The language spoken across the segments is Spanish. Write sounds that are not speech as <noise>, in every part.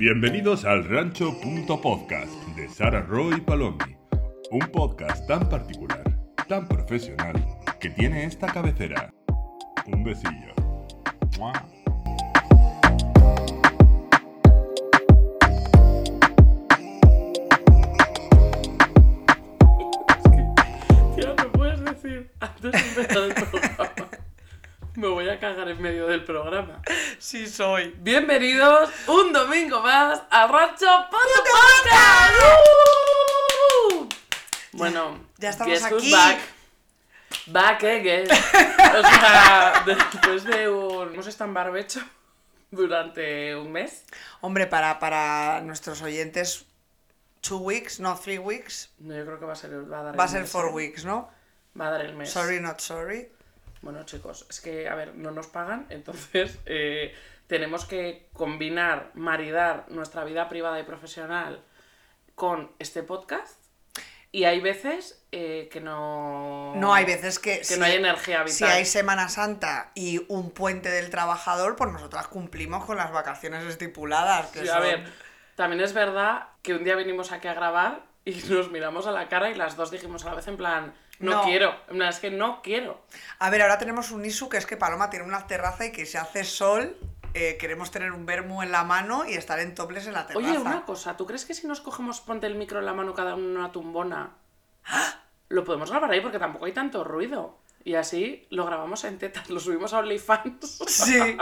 Bienvenidos al Rancho.podcast de Sara Roy Palomi, un podcast tan particular, tan profesional, que tiene esta cabecera. Un besillo. Tío, <laughs> ¿me puedes decir antes de empezar el programa? <laughs> Me voy a cagar en medio del programa. Sí soy. Bienvenidos un domingo más al Rancho Podcast. ¡Uh! Bueno, Ya estamos guess who's aquí. Back. Back again. O sea, después de un. Hemos estado en barbecho durante un mes. Hombre, para, para nuestros oyentes, two weeks, no three weeks, No, yo creo que va a ser. Va a, dar va a ser mes, four ¿eh? weeks, ¿no? Va a dar el mes. Sorry, not sorry. Bueno, chicos, es que, a ver, no nos pagan, entonces <laughs> eh, tenemos que combinar, maridar nuestra vida privada y profesional con este podcast. Y hay veces eh, que no. No hay veces que... Que no hay energía vital. Si hay Semana Santa y un puente del trabajador, pues nosotras cumplimos con las vacaciones estipuladas. Que Sí, son- a ver, también es verdad que un día vinimos aquí a grabar y <laughs> nos miramos a la cara y las dos dijimos a la vez en plan, no, No. quiero. Es que no quiero. A ver, ahora tenemos un isu que es que Paloma tiene una terraza y que si hace sol, eh, queremos tener un vermú en la mano y estar en toples en la terraza. Oye, una cosa, ¿tú crees que si nos cogemos, ponte el micro en la mano cada uno en una tumbona, lo podemos grabar ahí porque tampoco hay tanto ruido? Y así lo grabamos en tetas, lo subimos a OnlyFans. Sí.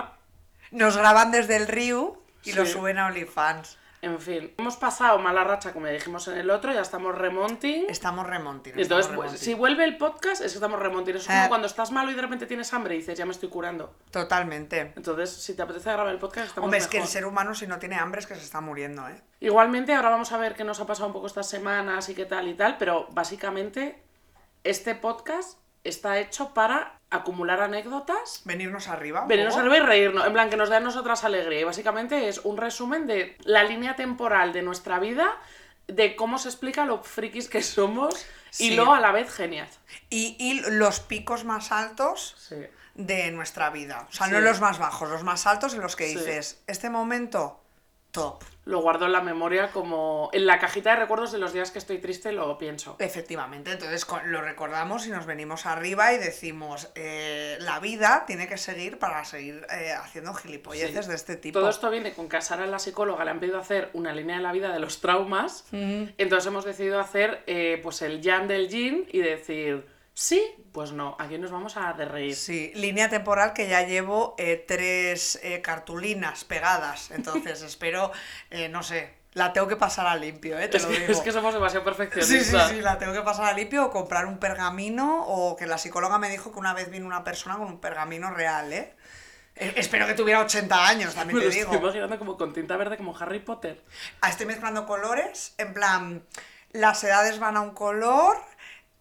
Nos graban desde el Río y lo suben a OnlyFans. En fin, hemos pasado mala racha, como dijimos en el otro, ya estamos remonting. Estamos remonting. Entonces, estamos pues, si vuelve el podcast, es que estamos remonting. Es como Eh. cuando estás malo y de repente tienes hambre y dices, ya me estoy curando. Totalmente. Entonces, si te apetece grabar el podcast, estamos Hombre, es que el ser humano si no tiene hambre es que se está muriendo, ¿eh? Igualmente, ahora vamos a ver qué nos ha pasado un poco estas semanas y qué tal y tal, pero básicamente este podcast está hecho para acumular anécdotas, Venirnos arriba. venirnos poco. arriba y reírnos, en plan que nos dé a nosotras alegría. Y básicamente es un resumen de la línea temporal de nuestra vida, de cómo se explica lo frikis que somos y lo a la vez genial. Y, y los picos más altos Sí. de nuestra vida. O sea, Sí. no los más bajos, los más altos en los que dices, este momento, top. Lo guardo en la memoria como en la cajita de recuerdos de los días que estoy triste, lo pienso. Efectivamente, entonces lo recordamos y nos venimos arriba y decimos, eh, la vida tiene que seguir para seguir eh, haciendo gilipolleces Sí. de este tipo. Todo esto viene con que a Sara, la psicóloga, le han pedido hacer una línea de la vida de los traumas. Entonces hemos decidido hacer eh, pues el jam del yin y decir, sí, pues no, aquí nos vamos a de reír. Sí, línea temporal que ya llevo eh, tres eh, cartulinas pegadas, entonces <laughs> espero, eh, no sé, la tengo que pasar a limpio, ¿eh? Te Es lo que, digo. es que somos demasiado Sí, perfeccionistas. sí, sí, la tengo que pasar a limpio o comprar un pergamino o que la psicóloga me dijo que una vez vino una persona con un pergamino real, ¿eh? Eh, Espero que tuviera 80 años, también te digo. estoy imaginando como con tinta verde, como Harry Potter. Ah, Estoy mezclando colores, en plan, las edades van a un color,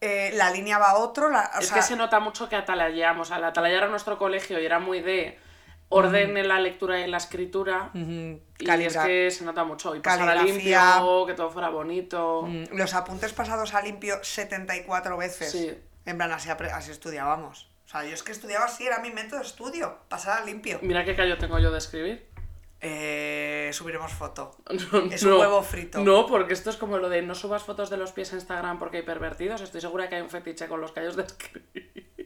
eh, la línea va a otro, la, o es sea, que se nota mucho que atalayamos. Al atalayar a nuestro colegio y era muy de orden en la lectura y en la escritura. Y es que se nota mucho. Y pasar a limpio, que todo fuera bonito. mm, los apuntes pasados a limpio 74 veces. Sí. En plan, así, así estudiábamos. O sea, yo es que estudiaba así, era mi método de estudio, pasar a limpio. Mira qué callo tengo yo de escribir. Eh, subiremos foto. <laughs> No, Es un huevo frito. No, porque esto es como lo de no subas fotos de los pies a Instagram porque hay pervertidos. Estoy segura que hay un fetiche con los callos de.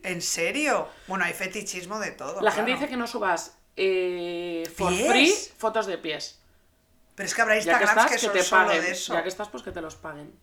¿En serio? Bueno, hay fetichismo de todo. La gente dice que no subas eh, for ¿Pies? free fotos de pies. Pero es que habrá que Instagrams estás, que, que, son te solo paguen. de eso. Ya que estás, pues que te los paguen.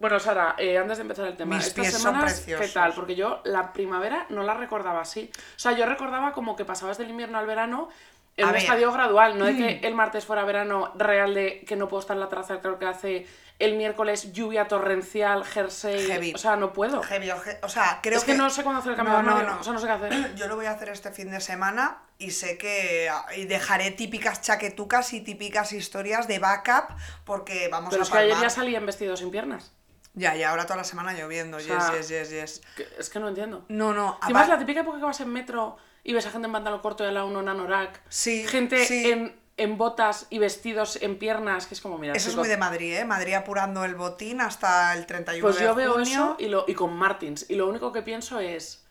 Bueno, Sara, eh, antes de empezar el tema, Mis estas pies son semanas, ¿qué tal? Porque yo la primavera no la recordaba así. O sea, yo recordaba como que pasabas del invierno al verano en A un ver. Mm. estadio gradual, no de que el martes fuera verano real de que no puedo estar en la terraza, creo que hace el miércoles lluvia torrencial, jersey, Heavy. o sea, no puedo. Heavy, o sea, creo es que, no sé cuándo hacer el cambio No, de no, no. o sea, no sé qué hacer. <clears throat> Yo lo voy a hacer este fin de semana y sé que y dejaré típicas chaquetucas y típicas historias de backup porque vamos Pero a es que ayer palmar. ya salí en vestido sin piernas. Ya, y ahora toda la semana lloviendo. sea, yes, yes, yes, yes. Que- Es que no entiendo. No, no. Apar- la típica época que vas en metro y ves a gente en pantalón corto y al lado uno en anorak. Sí, Gente sí. En, en botas y vestidos en piernas, que es como, mira, Eso es muy de Madrid, ¿eh? Madrid apurando el botín hasta el 31 Pues de yo veo junio. eso y, lo, y con Martins. Y lo único que pienso es,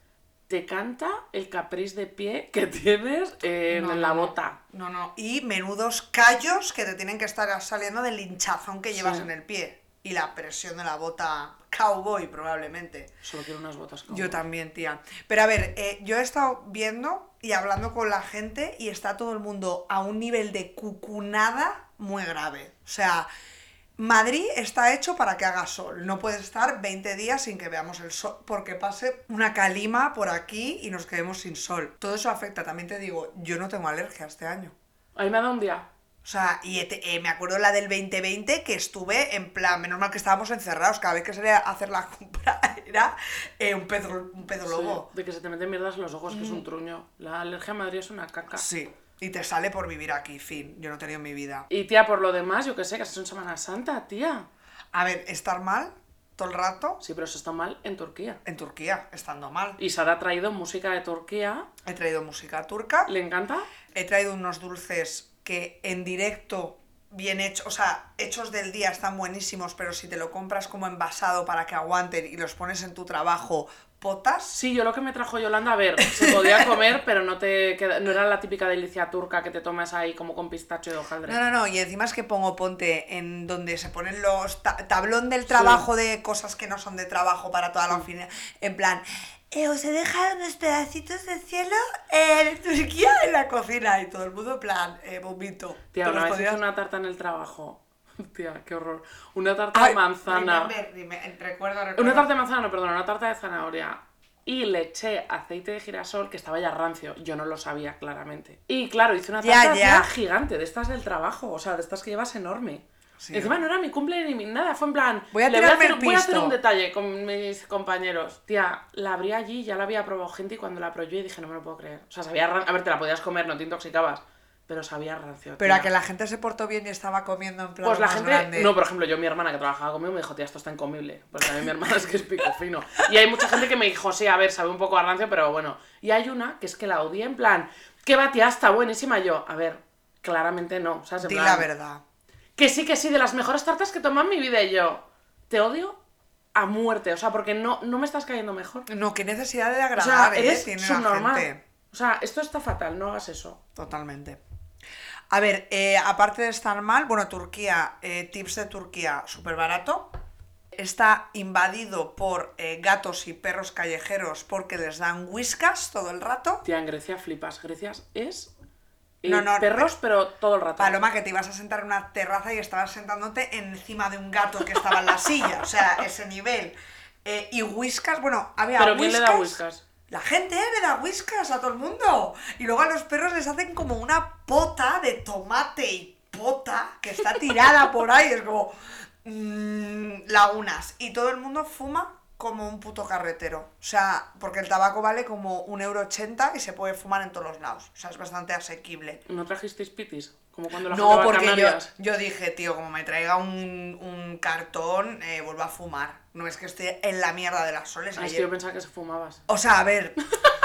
te canta el capriz de pie que <laughs> tienes en No, la bota. No, no. Y menudos callos que te tienen que estar saliendo del hinchazón que llevas Sí. en el pie. Y la presión de la bota cowboy, probablemente. Solo quiero unas botas. Yo también, tía. Pero a ver, eh, yo he estado viendo y hablando con la gente y está todo el mundo a un nivel de cucunada muy grave. O sea, Madrid está hecho para que haga sol. No puedes estar 20 días sin que veamos el sol porque pase una calima por aquí y nos quedemos sin sol. Todo eso afecta. También te digo, yo no tengo alergia este año. A mí me ha dado un día. O sea, y eh, me acuerdo la del 2020 que estuve en plan, menos mal que estábamos encerrados, cada vez que salía a hacer la compra <laughs> era eh, un pedo, un pedo lobo. Sí, de que se te meten mierdas en los ojos, que es un truño. La alergia a Madrid es una caca. Sí, y te sale por vivir aquí, fin, yo no he tenido en mi vida. Y tía, por lo demás, yo qué sé, que es en Semana Santa, tía. A ver, estar mal todo el rato Sí, pero eso está mal en Turquía. en Turquía, estando mal. Y Sara ha traído música de Turquía. He traído música turca, ¿Le encanta? he traído unos dulces que en directo, bien hechos, o sea, hechos del día están buenísimos, pero si te lo compras como envasado para que aguanten y los pones en tu trabajo, potas. Sí, yo lo que me trajo Yolanda, a ver, se podía <laughs> comer, pero no te queda- no era la típica delicia turca que te tomas ahí como con pistacho y hojaldre. No, no, no, y encima es que pongo ponte en donde se ponen los ta- tablón del trabajo de cosas que no son de trabajo para toda la oficina. En plan, eh, os he dejado unos pedacitos de cielo en Turquía en la cocina y todo el mundo en plan, eh, vomito. Tía, una vez hice podías- una tarta en el trabajo. <laughs> Tía, qué horror. Una tarta Ay, de manzana. recuerdo, recuerdo. Una tarta de manzana, no, perdón, una tarta de zanahoria. Y le eché aceite de girasol que estaba ya rancio. Yo no lo sabía, claramente. Y claro, hice una tarta ya. gigante, de estas del trabajo. O sea, de estas que llevas enorme. Sí. Encima no era mi cumple ni mi nada, fue en plan. Voy a le tirarme hacer, el voy a hacer un detalle con mis compañeros. Tía, la abrí allí, ya la había probado gente y cuando la probé dije, no me lo puedo creer. O sea, sabía A ver, te la podías comer, no te intoxicabas. Pero sabía rancio. Pero a tía. que la gente se portó bien y estaba comiendo en plan Pues la más gente. grande. No, por ejemplo, yo, mi hermana que trabajaba conmigo, me dijo, tía, esto está incomible. Porque a mí mi hermana <laughs> es que es pico fino. Y hay mucha gente que me dijo, sí, a ver, sabe un poco a rancio, pero bueno. Y hay una que es que la odié en plan, ¿qué va, tía? Está buenísima. Y yo, a ver, claramente no. O sea, Di plan, la verdad. Que sí, que sí, de las mejores tartas que tomé en mi vida. Y yo, te odio a muerte. O sea, porque no, no me estás cayendo mejor. No, qué necesidad de O sea, agradar, eh, eres tiene la gente. O sea, esto está fatal, no hagas eso. Totalmente. A ver, eh, aparte de estar mal, bueno, Turquía, eh, tips de Turquía, súper barato. Está invadido por eh, gatos y perros callejeros porque les dan whiskas todo el rato. Tía, en Grecia flipas. Grecia es. Eh, No, no, perros, pero todo el rato. Paloma, que te ibas a sentar en una terraza y estabas sentándote encima de un gato que estaba en la silla, o sea, <laughs> ese nivel. Eh, y whiskas, bueno, había ¿Pero quién le da whiskas. whiskas? La gente eh, le da whiskas a todo el mundo. Y luego a los perros les hacen como una pota de tomate y pota que está tirada por ahí. Es como mm, lagunas. Y todo el mundo fuma como un puto carretero. O sea, porque el tabaco vale como un euro ochenta y se puede fumar en todos los lados. O sea, es bastante asequible. ¿No trajisteis pitis? Como cuando la No, porque yo, yo dije, tío, como me traiga un, un cartón, eh, vuelvo a fumar. No es que esté en la mierda de las soles. Ah, es que ayer- yo pensaba que se fumabas. O sea, a ver,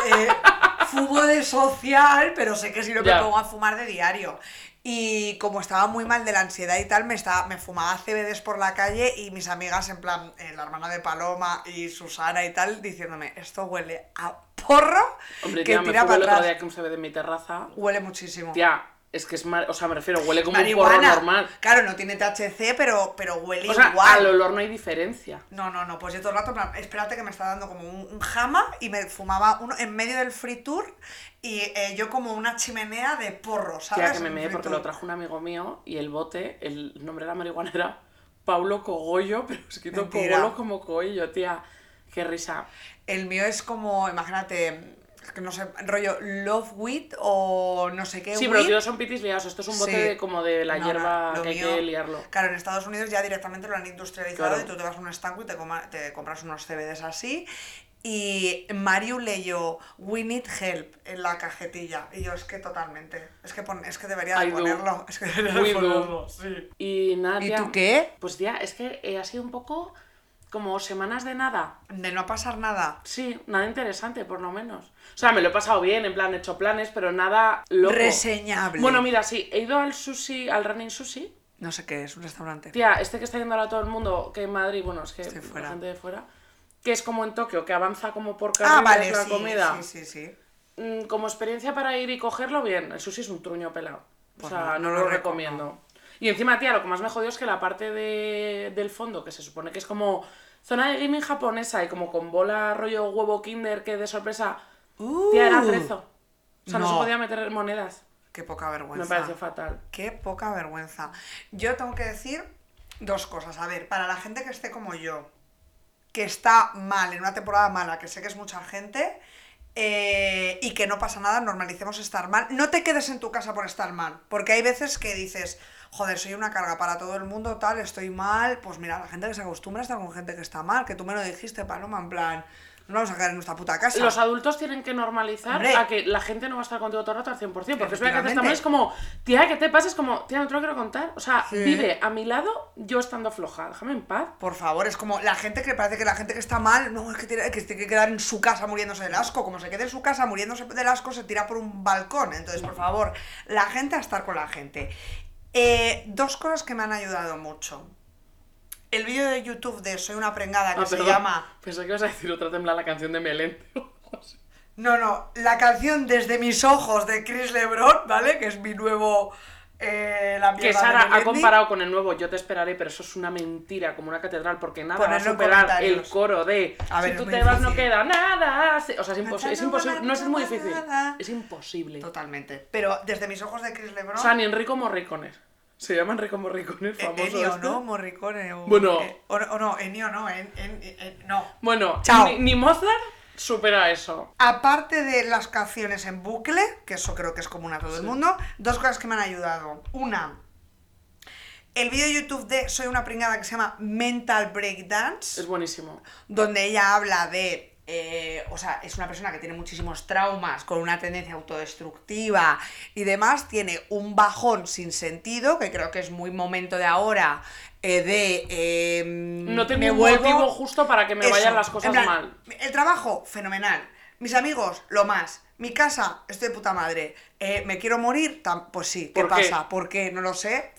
eh, <laughs> fumo de social, pero sé que si no me pongo a fumar de diario. Y como estaba muy mal de la ansiedad y tal, me, estaba, me fumaba CBDs por la calle y mis amigas, en plan, eh, la hermana de Paloma y Susana y tal, diciéndome, esto huele a porro Hombre, que tía, me tira fumé para el otro día que un mi terraza. Huele muchísimo. Tía, es que es mar... O sea, me refiero, huele como un porro Marihuana. normal. Claro, no tiene THC, pero, pero huele O sea, igual. al olor no hay diferencia. No, no, no, pues yo todo el rato, espérate que me está dando como un, un jama y me fumaba uno en medio del free tour y eh, yo como una chimenea de porros, ¿sabes? Tía, que me meé porque lo trajo un amigo mío y el bote, el nombre de la marihuana era Paulo Cogollo, <laughs> pero escrito. Cogolo como Coello, tía. Qué risa. El mío es como, imagínate, que no sé, rollo love weed o no sé qué Sí, pero los tíos son pitis liados. Esto es un bote Sí. de, como de la No, hierba no, que hay que liarlo. Claro, en Estados Unidos ya directamente lo han industrializado Claro. y tú te vas a un estanco y te, coma- te compras unos CBDs así. Y Mario leyó We Need Help en la cajetilla. Y yo es que totalmente. Es que, pon- es que debería de I do. ponerlo. Es que debería de ponerlo. Sí. Y nada, ¿Y tú qué? Pues tía, es que eh, ha sido un poco como semanas de nada. De no pasar nada. Sí, nada interesante, por lo menos. O sea, me lo he pasado bien, en plan, he hecho planes, pero nada loco. Reseñable. Bueno, mira, sí, he ido al sushi, al running sushi. No sé qué es, un restaurante. Tía, este que está yendo ahora todo el mundo, que en Madrid, bueno, es que Estoy fuera. la gente de fuera. que es como en Tokio, que avanza como por Ah, carriles vale, la sí, comida. sí, sí, sí. Mm, Como experiencia para ir y cogerlo, bien. El sushi es un truño pelado. Pues o sea, no, no, no lo lo reco- recomiendo. Y encima, tía, lo que más me jodió es que la parte de, del fondo, que se supone que es como zona de gaming japonesa y como con bola rollo huevo kinder que de sorpresa, tía, era Uh, atrezo. O sea, no. se podía meter monedas. Qué poca vergüenza. Me pareció fatal. Qué poca vergüenza. Yo tengo que decir dos cosas. A ver, para la gente que esté como yo, que está mal, en una temporada mala, que sé que es mucha gente, eh, y que no pasa nada, normalicemos estar mal. No te quedes en tu casa por estar mal, porque hay veces que dices, joder, soy una carga para todo el mundo, tal, estoy mal. Pues mira, la gente que se acostumbra a estar con gente que está mal, que tú me lo dijiste, Paloma, en plan, no vamos a quedar en nuestra puta casa. Los adultos tienen que normalizar Hombre. a que la gente no va a estar contigo todo el rato al 100%. Porque es verdad que también es como, tía, ¿qué te pasa? Es como, tía, no te lo quiero contar. O sea, Sí. vive a mi lado yo estando floja. Déjame en paz. Por favor, es como la gente que parece que la gente que está mal, no, es que tiene que, tiene que quedar en su casa muriéndose del asco. Como se quede en su casa muriéndose del asco, se tira por un balcón. Entonces, por favor, la gente a estar con la gente. Eh, dos cosas que me han ayudado mucho. El vídeo de YouTube de Soy una prengada que Ah, se perdón. llama. Pensé que ibas a decir otra tembla la canción de Melente. No, no, la canción Desde mis ojos de Chris Lebron, ¿vale? Que es mi nuevo. Eh, la que Sara ha comparado con el nuevo Yo te esperaré, pero eso es una mentira, como una catedral, porque nada va a superar el coro de A ver, si tú te vas no queda nada. O sea, es, impos- imposible. No es muy difícil. Es imposible. Totalmente. Pero desde mis ojos de Chris Lebron. O sea, ni Enrico Morricones. Se llama Enrico Morricones, Eh, famoso. Ennio, este. ¿no? Morricone o... Bueno. eh, o, o no, Ennio no, en, en- en- no. Bueno, Chao. Ni, ni Mozart supera eso. Aparte de las canciones en bucle, que eso creo que es común a todo el mundo, dos cosas que me han ayudado. Una, el vídeo de YouTube de Soy una pringada que se llama Mental Breakdance, Es buenísimo. donde ella habla de... eh, o sea, es una persona que tiene muchísimos traumas, con una tendencia autodestructiva y demás, tiene un bajón sin sentido, que creo que es muy momento de ahora, eh, de... eh, No tengo me un vuelvo- motivo justo para que me Eso, vayan las cosas plan, mal. El trabajo, fenomenal. Mis amigos, lo más. Mi casa, estoy de puta madre. Eh, ¿Me quiero morir? Pues sí. ¿Qué ¿Por qué? pasa? ¿Por qué? No lo sé.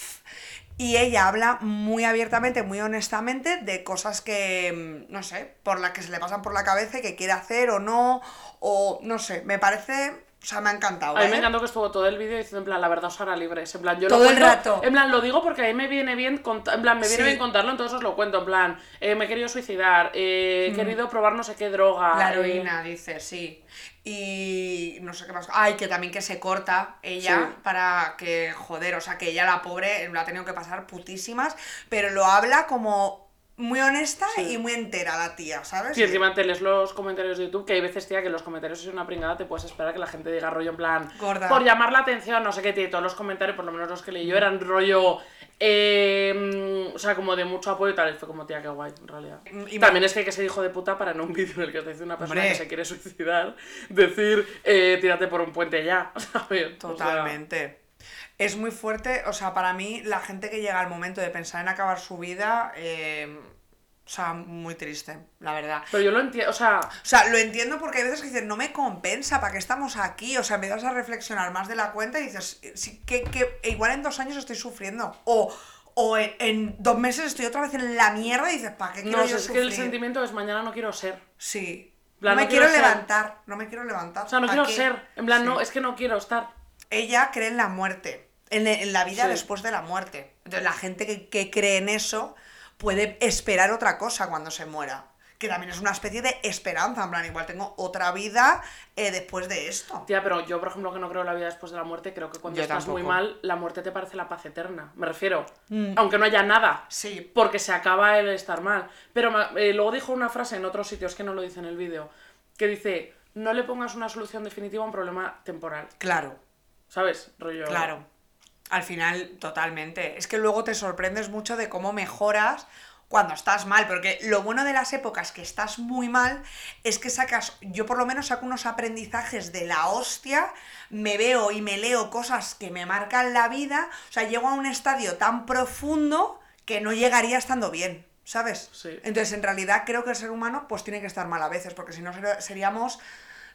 Y ella habla muy abiertamente, muy honestamente de cosas que, mm, no sé, por las que se le pasan por la cabeza y que quiere hacer o no, o no sé, me parece, o sea, me ha encantado. A mí ¿eh? me encantó que estuvo todo el vídeo diciendo en plan, la verdad os hará libres. En plan, yo Todo lo el cuento- rato. En plan, lo digo porque a mí me viene bien en plan, me viene Sí. bien contarlo, entonces os lo cuento. En plan, eh, me he querido suicidar, eh, he querido probar no sé qué droga. Mm. La eh, heroína, dice, sí. Y no sé qué más. Ay, que también que se corta ella Sí. para que, joder, o sea, que ella la pobre la ha tenido que pasar putísimas, pero lo habla como muy honesta Sí. y muy entera la tía, ¿sabes? Y encima te lees los comentarios de YouTube, que hay veces, tía, que los comentarios es una pringada, te puedes esperar que la gente diga rollo en plan, Gorda. por llamar la atención, no sé qué, tío, todos los comentarios, por lo menos los que leí yo, eran rollo, eh, o sea, como de mucho apoyo y tal, y fue como, tía, qué guay, en realidad. Y me- También es que hay que ser hijo de puta para en un <laughs> vídeo en el que te dice una persona Hombre. que se quiere suicidar, decir, eh, tírate por un puente ya, <laughs> ¿sabes? O sea, Totalmente. Es muy fuerte, o sea, para mí, la gente que llega al momento de pensar en acabar su vida, eh, o sea, muy triste, la verdad. pero yo lo entiendo, o sea, O sea, lo entiendo porque hay veces que dices, no me compensa, ¿para qué estamos aquí? O sea, empiezas a reflexionar más de la cuenta y dices, sí, que, que igual en dos años estoy sufriendo. O, o en, en dos meses estoy otra vez en la mierda y dices, ¿para qué quiero no, yo es que el sufrir?". sentimiento es mañana no quiero ser. Sí. plan, no me no quiero, quiero levantar, no me quiero levantar. O sea, no ¿Pa' quiero qué? ser, en plan, Sí. no, es que no quiero estar. Ella cree en la muerte, en, en la vida Sí. después de la muerte. Entonces la gente que, que cree en eso puede esperar otra cosa cuando se muera. Que también es una especie de esperanza, en plan, igual tengo otra vida eh, después de esto. Tía, pero yo, por ejemplo, que no creo en la vida después de la muerte, creo que cuando Yo estás muy mal, la muerte te parece la paz eterna. Me refiero. Aunque no haya nada. Sí. Porque se acaba el estar mal. Pero eh, luego dijo una frase en otros sitios que no lo dice en el vídeo, que dice, no le pongas una solución definitiva a un problema temporal. Claro, ¿Sabes? Rollo. claro. Al final, totalmente. Es que luego te sorprendes mucho de cómo mejoras cuando estás mal, porque lo bueno de las épocas que estás muy mal es que sacas, yo por lo menos saco unos aprendizajes de la hostia, me veo y me leo cosas que me marcan la vida, o sea, llego a un estadio tan profundo que no llegaría estando bien, ¿sabes? Sí. Entonces, en realidad creo que el ser humano pues tiene que estar mal a veces, porque si no ser- seríamos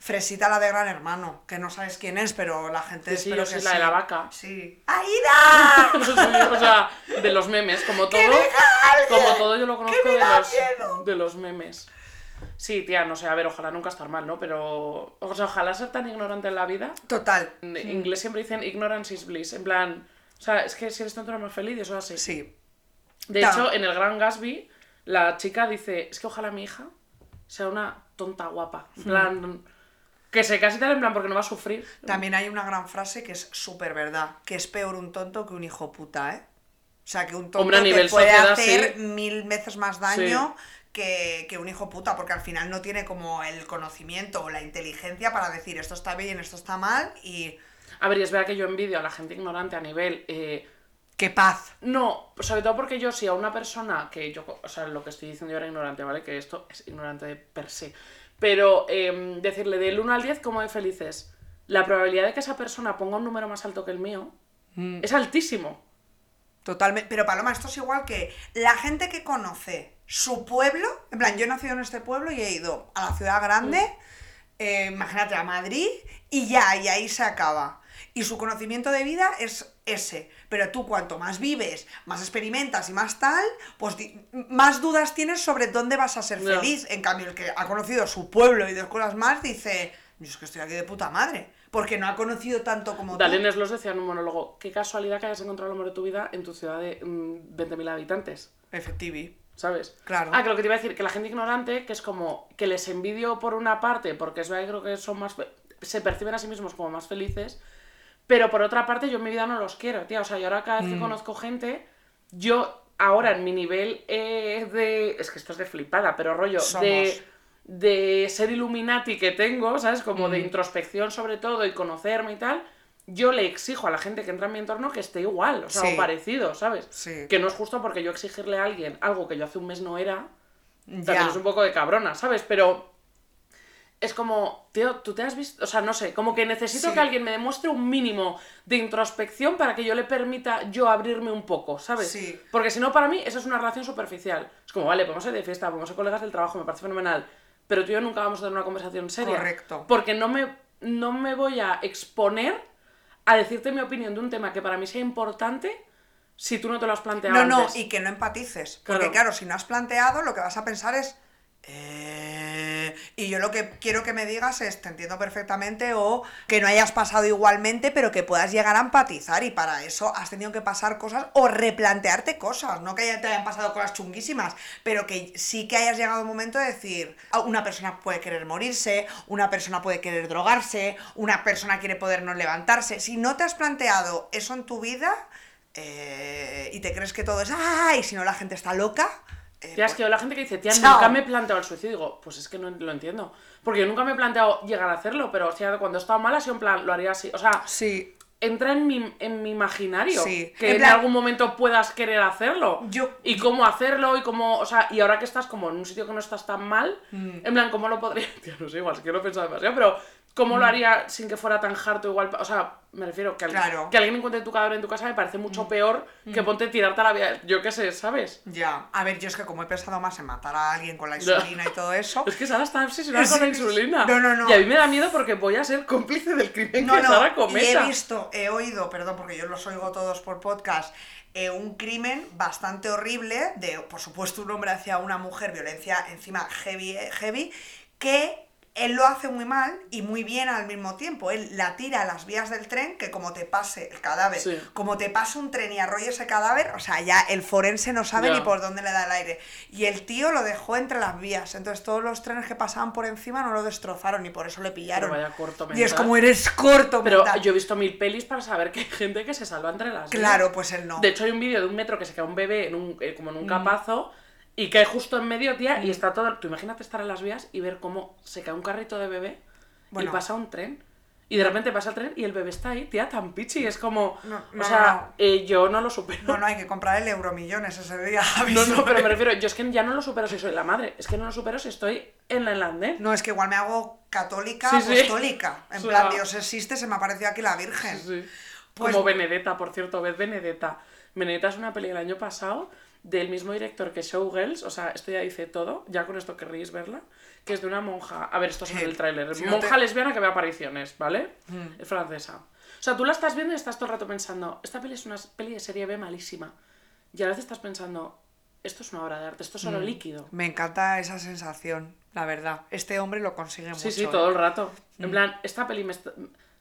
Fresita la de Gran Hermano, que no sabes quién es, pero la gente Sí, sí, espero yo que sí, la de la vaca. Sí. ¡Aida! <laughs> Sí, o sea, de los memes, como todo. Como todo yo lo conozco de los, de los memes. Sí, tía, no sé, a ver, ojalá nunca estar mal, ¿no? Pero, o sea, ojalá ser tan ignorante en la vida. Total. En inglés siempre dicen ignorance is bliss, en plan, o sea, es que si eres tonto eres más feliz y eso es así. Sí. De Ta- hecho, en el Gran Gatsby, la chica dice, es que ojalá mi hija sea una tonta guapa. En plan, que se case tal, en plan, porque no va a sufrir. También hay una gran frase que es súper verdad, que es peor un tonto que un hijo puta, ¿eh? O sea, que un tonto Hombre, a te puede sociedad, hacer sí. mil veces más daño que, que un hijo puta, porque al final no tiene como el conocimiento o la inteligencia para decir esto está bien, esto está mal y... A ver, y es verdad que yo envidio a la gente ignorante a nivel... eh, ¡Qué paz! No, sobre todo porque yo, si a una persona que yo, o sea, lo que estoy diciendo yo era ignorante, ¿vale? Que esto es ignorante de per se. Pero em, decirle del 1 al 10, ¿cómo de felices? La probabilidad de que esa persona ponga un número más alto que el mío Mm. es altísimo. Totalmente. Pero Paloma, esto es igual que la gente que conoce su pueblo. En plan, yo he nacido en este pueblo y he ido a la ciudad grande, eh, imagínate a Madrid, y ya, y ahí se acaba. Y su conocimiento de vida es ese. Pero tú, cuanto más vives, más experimentas y más tal, pues más dudas tienes sobre dónde vas a ser feliz. En cambio, el que ha conocido su pueblo y dos cosas más dice: Yo es que estoy aquí de puta madre. Porque no ha conocido tanto como tú. Dalén Eslos decía en un monólogo, qué casualidad que hayas encontrado el amor de tu vida en tu ciudad de mm, 20.000 habitantes, Efectivi. ¿sabes? Claro. Ah, que lo que te iba a decir, que la gente ignorante, que es como que les envidio por una parte, porque es verdad que creo que son más, se perciben a sí mismos como más felices, pero por otra parte yo en mi vida no los quiero, tía. O sea, yo ahora cada vez que conozco gente, yo ahora en mi nivel eh, de... Es que esto es de flipada, pero rollo, Somos. de, de ser Illuminati que tengo, ¿sabes? Como de introspección sobre todo y conocerme y tal, yo le exijo a la gente que entra en mi entorno que esté igual, o sea, Sí. o parecido, ¿sabes? Sí. Que no es justo porque yo exigirle a alguien algo que yo hace un mes no era, Ya. también es un poco de cabrona, ¿sabes? Pero es como, tío, tú te has visto, o sea, no sé, como que necesito Sí. que alguien me demuestre un mínimo de introspección para que yo le permita yo abrirme un poco, ¿sabes? Sí. Porque si no, para mí, eso es una relación superficial. Es como, vale, podemos ir de fiesta, podemos ser colegas del trabajo, me parece fenomenal, pero tú y yo nunca vamos a tener una conversación seria. Correcto. Porque no me, no me voy a exponer a decirte mi opinión de un tema que para mí sea importante si tú no te lo has planteado No, no, antes. y que no empatices. Claro. Porque claro, si no has planteado, lo que vas a pensar es... "Eh", Y yo lo que quiero que me digas es, te entiendo perfectamente, o que no hayas pasado igualmente, pero que puedas llegar a empatizar. Y para eso has tenido que pasar cosas o replantearte cosas. No que haya- te hayan pasado cosas chunguísimas, pero que sí que hayas llegado un momento de decir, "Ah, una persona puede querer morirse, una persona puede querer drogarse, una persona quiere poder no levantarse. Si no te has planteado eso en tu vida, eh, y te crees que todo es ¡ay! Si no la gente está loca. Eh, Tía, es que la gente que dice, tía, Chao. nunca me he planteado el suicidio, digo, pues es que no lo entiendo. Porque yo nunca me he planteado llegar a hacerlo, pero o sea, cuando he estado mal ha sido en plan, lo haría así. O sea, Sí. entra en mi, en mi imaginario Sí. que En algún momento puedas querer hacerlo. Yo- Y cómo hacerlo y cómo, o sea, y ahora que estás como en un sitio que no estás tan mal, Mm. en plan, ¿cómo lo podría? <laughs> Tía, no sé, igual, es que lo he pensado demasiado, pero ¿cómo lo haría sin que fuera tan harto igual? O sea, me refiero que, al- Mm. Claro. Mm. que alguien encuentre tu cadáver en tu casa me parece mucho peor que ponte a tirarte a la vida, yo qué sé, ¿sabes? Ya. A ver, yo es que como he pensado más en matar a alguien con la insulina y todo eso. Es que Sara está obsesionada Es- <laughs> con la insulina. No, no, no. Y a mí me da miedo porque voy a ser cómplice del crimen No, que no, Sara y he cometa. visto, he oído, perdón, porque yo los oigo todos por podcast, eh, un crimen bastante horrible de, por supuesto, un hombre hacia una mujer, violencia encima heavy, eh, heavy, que él lo hace muy mal y muy bien al mismo tiempo. Él la tira a las vías del tren, que como te pase el cadáver, Sí. como te pase un tren y arrolle ese cadáver, o sea, ya el forense no sabe ni por dónde le da el aire. Y el tío lo dejó entre las vías, entonces todos los trenes que pasaban por encima no lo destrozaron y por eso le pillaron. vaya corto y es como eres corto, Pero mental". yo he visto mil pelis para saber que hay gente que se salva entre las vías. Claro, pues él no. De hecho, hay un vídeo de un metro que se cae un bebé en un, eh, como en Mm. un capazo y cae justo en medio, tía, y está todo. Tú imagínate estar en las vías y ver cómo se cae un carrito de bebé Bueno. y pasa un tren. Y de repente pasa el tren y el bebé está ahí, tía, tan pichi. Es como. No, no, o sea, no. eh, yo no lo supero. No, no, hay que comprar el euromillones ese día. <laughs> No, no, pero me refiero, yo es que ya no lo supero si soy la madre, es que no lo supero si estoy en la irlandés. No, es que igual me hago católica, Sí, sí. apostólica. <laughs> En O sea, plan, Dios existe, se me apareció aquí la Virgen. Sí. Pues- Como Benedetta, por cierto, ved Benedetta. Benedetta es una peli del año pasado del mismo director que Showgirls, o sea, esto ya dice todo, ya con esto querréis verla, que es de una monja, a ver, esto es en Sí. el tráiler, Si no monja te- Mm. lesbiana que ve apariciones, ¿vale? Es francesa. O sea, tú la estás viendo y estás todo el rato pensando, esta peli es una peli de serie B malísima. Y a veces estás pensando, esto es una obra de arte, esto es Mm. solo líquido. Me encanta esa sensación. la verdad. Este hombre lo consigue mucho. Sí, sí, ¿eh? todo el rato. En Mm. plan, esta peli me está,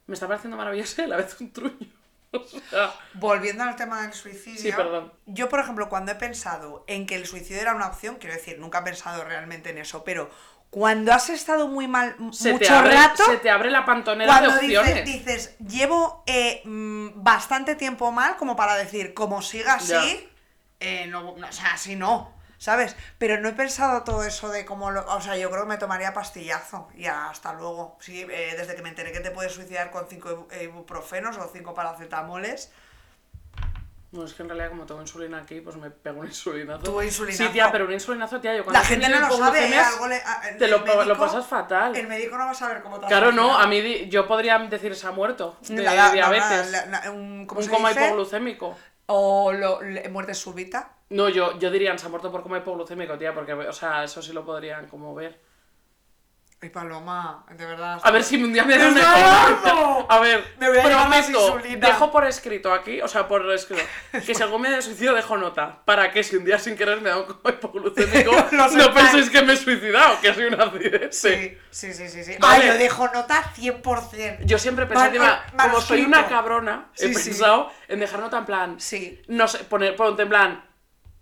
me está pareciendo maravillosa y a la vez un truño. <laughs> Volviendo al tema del suicidio. Sí. Yo, por ejemplo, cuando he pensado en que el suicidio era una opción, quiero decir, nunca he pensado realmente en eso, pero cuando has estado muy mal se, mucho abre, rato, se te abre la pantonera de cuando dices, opciones. dices, llevo eh, mm, bastante tiempo mal como para decir, como siga así, eh, no, no, o sea, así no, ¿sabes? Pero no he pensado todo eso de cómo lo... O sea, yo creo que me tomaría pastillazo y hasta luego. Sí, eh, desde que me enteré que te puedes suicidar con cinco ibu- ibuprofenos o cinco paracetamoles. Bueno, es que en realidad como tengo insulina aquí, pues me pego un insulinazo. Tuvo insulinazo. Sí, tía, pero un insulinazo, tía, yo cuando La gente no lo sabe, ¿eh? hipoglucemias, Algo le- a- te lo, médico- lo pasas fatal. El médico no va a saber cómo te Claro, no, a mí yo podría decir se ha muerto de La- la- no, diabetes. la- un, ¿cómo un coma hipoglucémico. O lo, le- muerte súbita. No, yo, yo diría se ha muerto por coma hipoglucémico, tía, porque, o sea, eso sí lo podrían como ver. Ay, Paloma, de verdad. A ver si un día me dan ¡Eduardo! A ver, Me voy a más prometo, dejo por escrito aquí, o sea, por escrito, que si algún me de suicidio dejo nota, para que si un día sin querer me da un coma hipoglucémico, <laughs> no penséis que me he suicidado, que soy un accidente. Sí, sí, sí, sí. sí. Vale. Yo dejo nota 100%. Yo siempre pensé como soy una cabrona, he pensado en dejar nota en plan, Sí. no sé, poner, ponte en plan,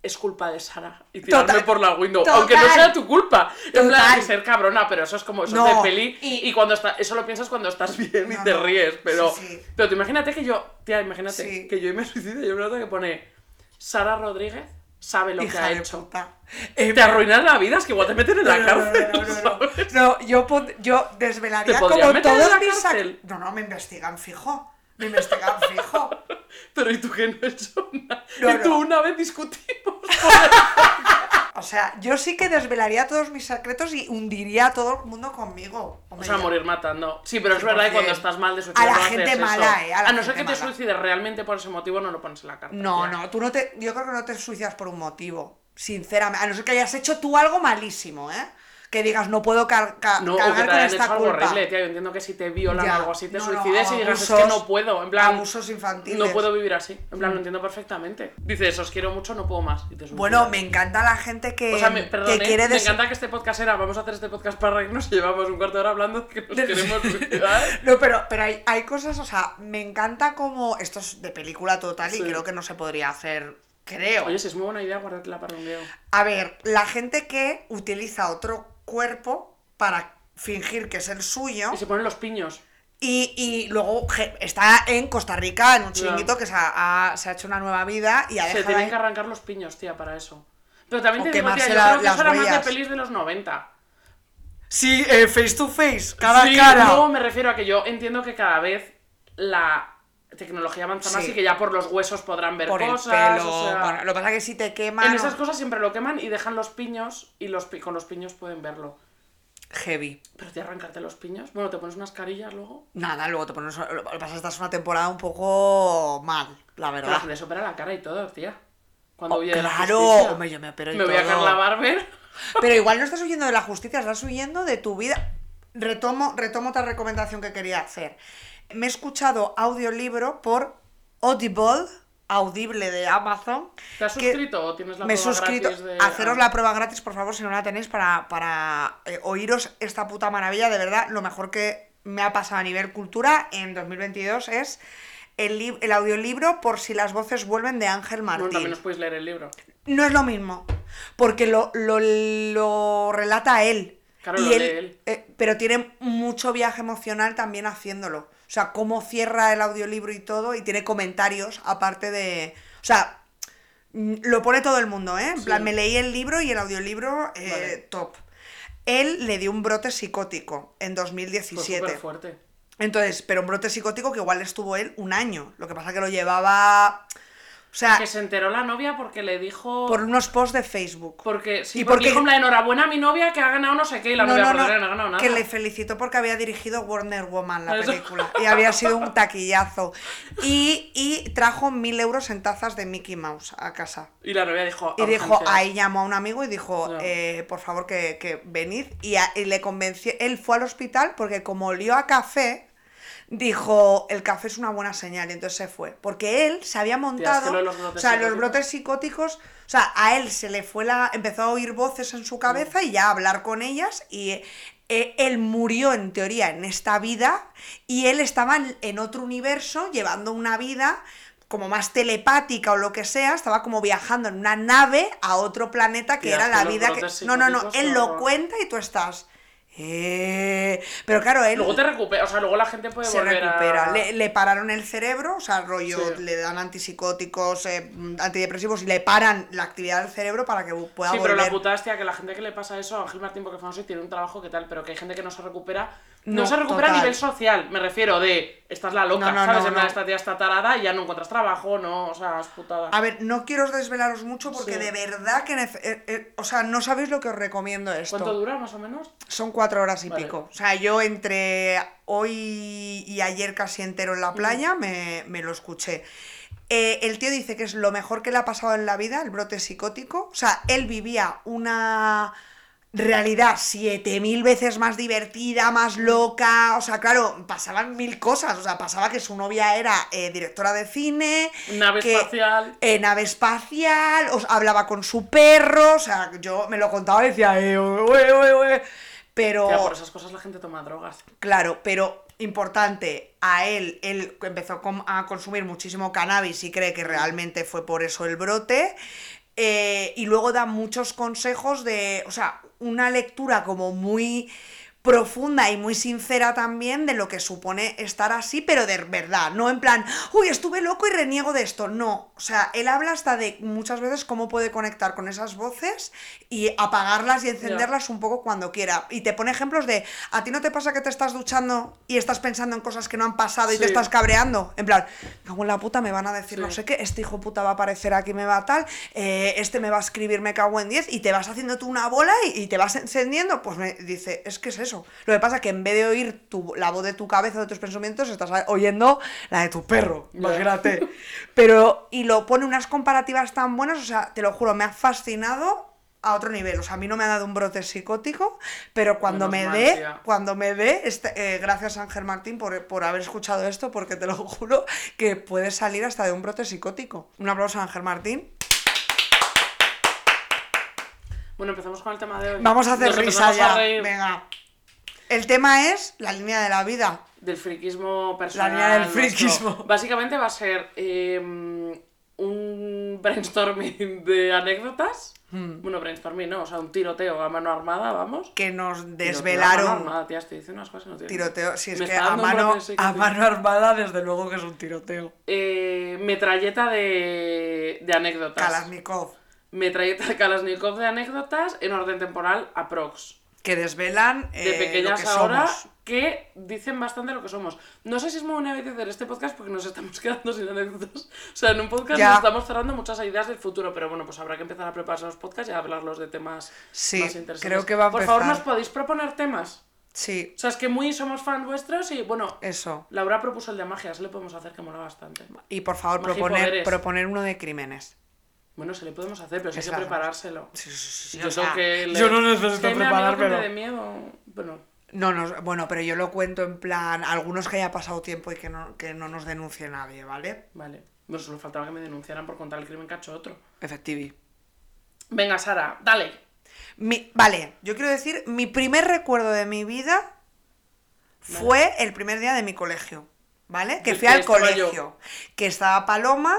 es culpa de Sara y tirarme Total. por la window, Total. aunque no sea tu culpa, en plan Total. de ser cabrona, pero eso es como eso No, es de peli y- y, cuando está, eso lo piensas cuando estás bien y No, te no. ríes, pero, Sí, sí. pero tú imagínate que yo, tía, imagínate Sí. que yo me suicido y yo una nota que pone Sara Rodríguez sabe lo que Hija ha de hecho. puta. Eh, Te arruinas la vida, es que igual te meten en la no, no, no, cárcel, no, yo, yo desvelaría ¿Te como todos la mis? No, no, me investigan fijo. Me investigan fijo. <laughs> Pero ¿y tú que no he hecho nada? No, y tú no. una vez discutimos. <laughs> <laughs> O sea, yo sí que desvelaría todos mis secretos y hundiría a todo el mundo conmigo. O Hombre, sea, morir matando. Sí, pero es verdad que 100%. cuando estás mal de A suicidio la no haces gente eso. mala, eh, a la no ser que te suicides realmente por ese motivo, no lo pones en la carta. No, no, tú no te. Yo creo que no te suicidas por un motivo. Sinceramente. A no ser que hayas hecho tú algo malísimo, ¿eh? Que digas, no puedo car- ca- No, o que cargar te con esta hecho algo culpa. horrible, tía. Yo entiendo que si te violan o algo así, te No, suicides y digas, es que no puedo. En plan, abusos infantiles. no puedo vivir así. En plan, lo entiendo perfectamente. Dices, os quiero mucho, no puedo más. Y te suicidas. Bueno, me encanta la gente que, O sea, me, quiere me encanta que este podcast era, vamos a hacer este podcast para reírnos y llevamos un cuarto de hora hablando que nos queremos <laughs> suicidar. No, pero, pero hay, hay cosas, o sea, me encanta como. Esto es de película total y creo que no se podría hacer. Creo. Oye, si es muy buena idea, guárdatela para un video. A ver, la gente que utiliza otro cuerpo para fingir que es el suyo Y se ponen los piños. y, y luego está en Costa Rica, en un Ya. chiringuito que se ha, ha- se ha hecho una nueva vida y ha Se dejado tienen ahí- que arrancar los piños, tía, para eso. Pero también O te digo, tía, yo la- creo que eso era más de pelis de los 90. Sí, eh, face to face, cara Sí, a cara. No, me refiero a que yo entiendo que cada vez la tecnología avanza más Sí. y que ya por los huesos podrán ver por el cosas. pelo. o sea, bueno, lo que pasa es que si te queman. en esas cosas siempre lo queman y dejan los piños y los con los piños pueden verlo. Heavy. Pero te arrancarte los piños. Bueno, te pones unas carillas luego. Nada, luego te pones. Lo que pasa es una temporada un poco mal, la Pero verdad. gente se opera la cara y todo, tía. Cuando Oh, huye de la claro, justicia. hombre, yo me opero y Me voy a todo. Carla Barber. <laughs> Pero igual no estás huyendo de la justicia, estás huyendo de tu vida. Retomo, retomo otra recomendación que quería hacer. Me he escuchado audiolibro por Audible, audible de Amazon. ¿Te has suscrito o tienes la me prueba suscrito. gratis de- Haceros la prueba gratis, por favor, si no la tenéis, para, para eh, oíros esta puta maravilla. De verdad, lo mejor que me ha pasado a nivel cultura en 2022 es el, el audiolibro Por si las voces vuelven de Ángel Bueno, Martín. también os podéis leer el libro. No es lo mismo, porque lo, lo, lo relata él. Claro, y lo lee él. eh, pero tiene mucho viaje emocional también haciéndolo. O sea, cómo cierra el audiolibro y todo, y tiene comentarios aparte de... O sea, mm, lo pone todo el mundo, ¿eh? En Sí. plan, me leí el libro y el audiolibro eh, Vale. top. Él le dio un brote psicótico en Fue 2017. súper fuerte. Entonces, pero un brote psicótico que igual estuvo él un año. Lo que pasa que lo llevaba... O sea, Que se enteró la novia porque le dijo... por unos posts de Facebook. Porque, sí, Y porque, porque- dijo plan, enhorabuena a mi novia que ha ganado no sé qué y la No, novia no, "Pero no, no ha ganado nada. que le felicitó porque había dirigido Warner Woman la Eso. película y había sido un taquillazo. Y, y trajo mil euros en tazas de Mickey Mouse a casa. Y la novia dijo... Y dijo, "Urgencias". ahí llamó a un amigo y dijo, eh, por favor que, que venid. Y, a- y le convenció, él fue al hospital porque como olió a café, dijo, el café es una buena señal, y entonces se fue. Porque él se había montado, los brotes o sea, los psicóticos. brotes psicóticos, o sea, a él se le fue la, empezó a oír voces en su cabeza y ya a hablar con ellas y eh, él murió en teoría en esta vida y él estaba en- en otro universo llevando una vida como más telepática o lo que sea, estaba como viajando en una nave a otro planeta que Tía, era que la vida que... No, no, no, él lo cuenta y tú estás... Eh... Pero claro, él Luego te recupera, o sea, luego la gente puede se volver recupera. a... Le, le pararon el cerebro, o sea, rollo, Sí. le dan antipsicóticos, eh, antidepresivos y le paran la actividad del cerebro para que pueda Sí, pero volver. la putada es tía, que la gente que le pasa eso, a Ángel Martín porque famoso y tiene un trabajo que tal, pero que hay gente que no se recupera. No, No, se recupera a nivel social, me refiero de, estás la loca, No, no, ¿sabes? no, esta tía está tarada y ya no encuentras trabajo, no, o sea, es putada. A ver, no quiero desvelaros mucho porque Sí. de verdad que... eh, eh, o sea, no sabéis lo que os recomiendo esto. ¿Cuánto dura, más o menos? Son cuatro horas y Vale. pico. O sea, yo entre hoy y ayer casi entero en la playa me, me lo escuché. Eh, el tío dice que es lo mejor que le ha pasado en la vida, el brote psicótico. O sea, él vivía una realidad siete mil veces más divertida, más loca. O sea, claro, pasaban mil cosas. O sea, pasaba que su novia era eh, directora de cine. Nave que- espacial. eh, nave espacial, hablaba con su perro, o sea, yo me lo contaba y decía, eh, ue, ue. Pero, Tía, por esas cosas la gente toma drogas. claro, pero importante, a él, él empezó a consumir muchísimo cannabis y cree que realmente fue por eso el brote. Eh, y luego da muchos consejos de, o sea, una lectura como muy profunda y muy sincera también de lo que supone estar así, pero de verdad, no en plan, uy, estuve loco y reniego de esto, no, o sea, él habla hasta de muchas veces cómo puede conectar con esas voces y apagarlas y encenderlas un poco cuando quiera. Y te pone ejemplos de, ¿a ti no te pasa que te estás duchando y estás pensando en cosas que no han pasado y te estás cabreando? En plan, cago en la puta, me van a decir Sí. no sé qué, este hijo puta va a aparecer aquí, me va a tal, eh, este me va a escribir, me cago en 10 y te vas haciendo tú una bola y, y te vas encendiendo. Pues me dice, es que es eso. Lo que pasa es que en vez de oír tu, la voz de tu cabeza, de tus pensamientos, estás oyendo la de tu perro, imagínate. Pero, y lo pone unas comparativas tan buenas, o sea, te lo juro, me ha fascinado a otro nivel. O sea, a mí no me ha dado un brote psicótico, pero cuando Menos me dé, cuando me dé, este, eh, gracias Ángel Martín por, por haber escuchado esto, porque te lo juro que puedes salir hasta de un brote psicótico. Un aplauso a Ángel Martín. Bueno, empezamos con el tema de hoy. Vamos a hacer Nos risa ya. Venga. El tema es la línea de la vida. del friquismo personal. línea del nuestro. friquismo. <laughs> Básicamente va a ser eh, un brainstorming de anécdotas. Hmm. Bueno, brainstorming, no, o sea, un tiroteo a mano armada, vamos. Que nos Tiroteo a mano desvelaron. armada, tía, estoy diciendo unas cosas que no tienen Tiroteo, si es Me que a mano, a mano armada, desde luego que es un tiroteo. Eh, metralleta de, de anécdotas. Kalashnikov. Metralleta de <laughs> Kalashnikov de anécdotas en orden temporal aprox. Que desvelan De eh, pequeñas lo que ahora somos. que dicen bastante lo que somos. No sé si es muy buena idea hacer este podcast porque nos estamos <laughs> quedando sin anécdotas. O sea, en un podcast Ya. nos estamos cerrando muchas ideas del futuro, pero bueno, pues habrá que empezar a prepararse los podcasts y a hablarlos de temas Sí, más interesantes. creo que va a Por favor, empezar. nos podéis proponer temas. Sí, O sea, es que muy somos fans vuestros y bueno, eso. Laura propuso el de magia, se le podemos hacer que mola bastante. Y por favor, proponer, proponer uno de crímenes. Bueno, se le podemos hacer, pero sí hay que preparárselo. Sí, sí, sí, sí, Yo o sea, que yo no necesito Es que da miedo preparármelo. Bueno, No, no, bueno, pero yo lo cuento en plan, algunos que haya pasado tiempo y que no, que no nos denuncie nadie, ¿vale? vale. Bueno, solo faltaba que me denunciaran por contar el crimen que ha hecho otro. Efectivi. Venga, Sara, dale. Mi, vale, yo quiero decir, mi primer recuerdo de mi vida fue el primer día de mi colegio, ¿vale? Que fui que al colegio, yo. que estaba Paloma.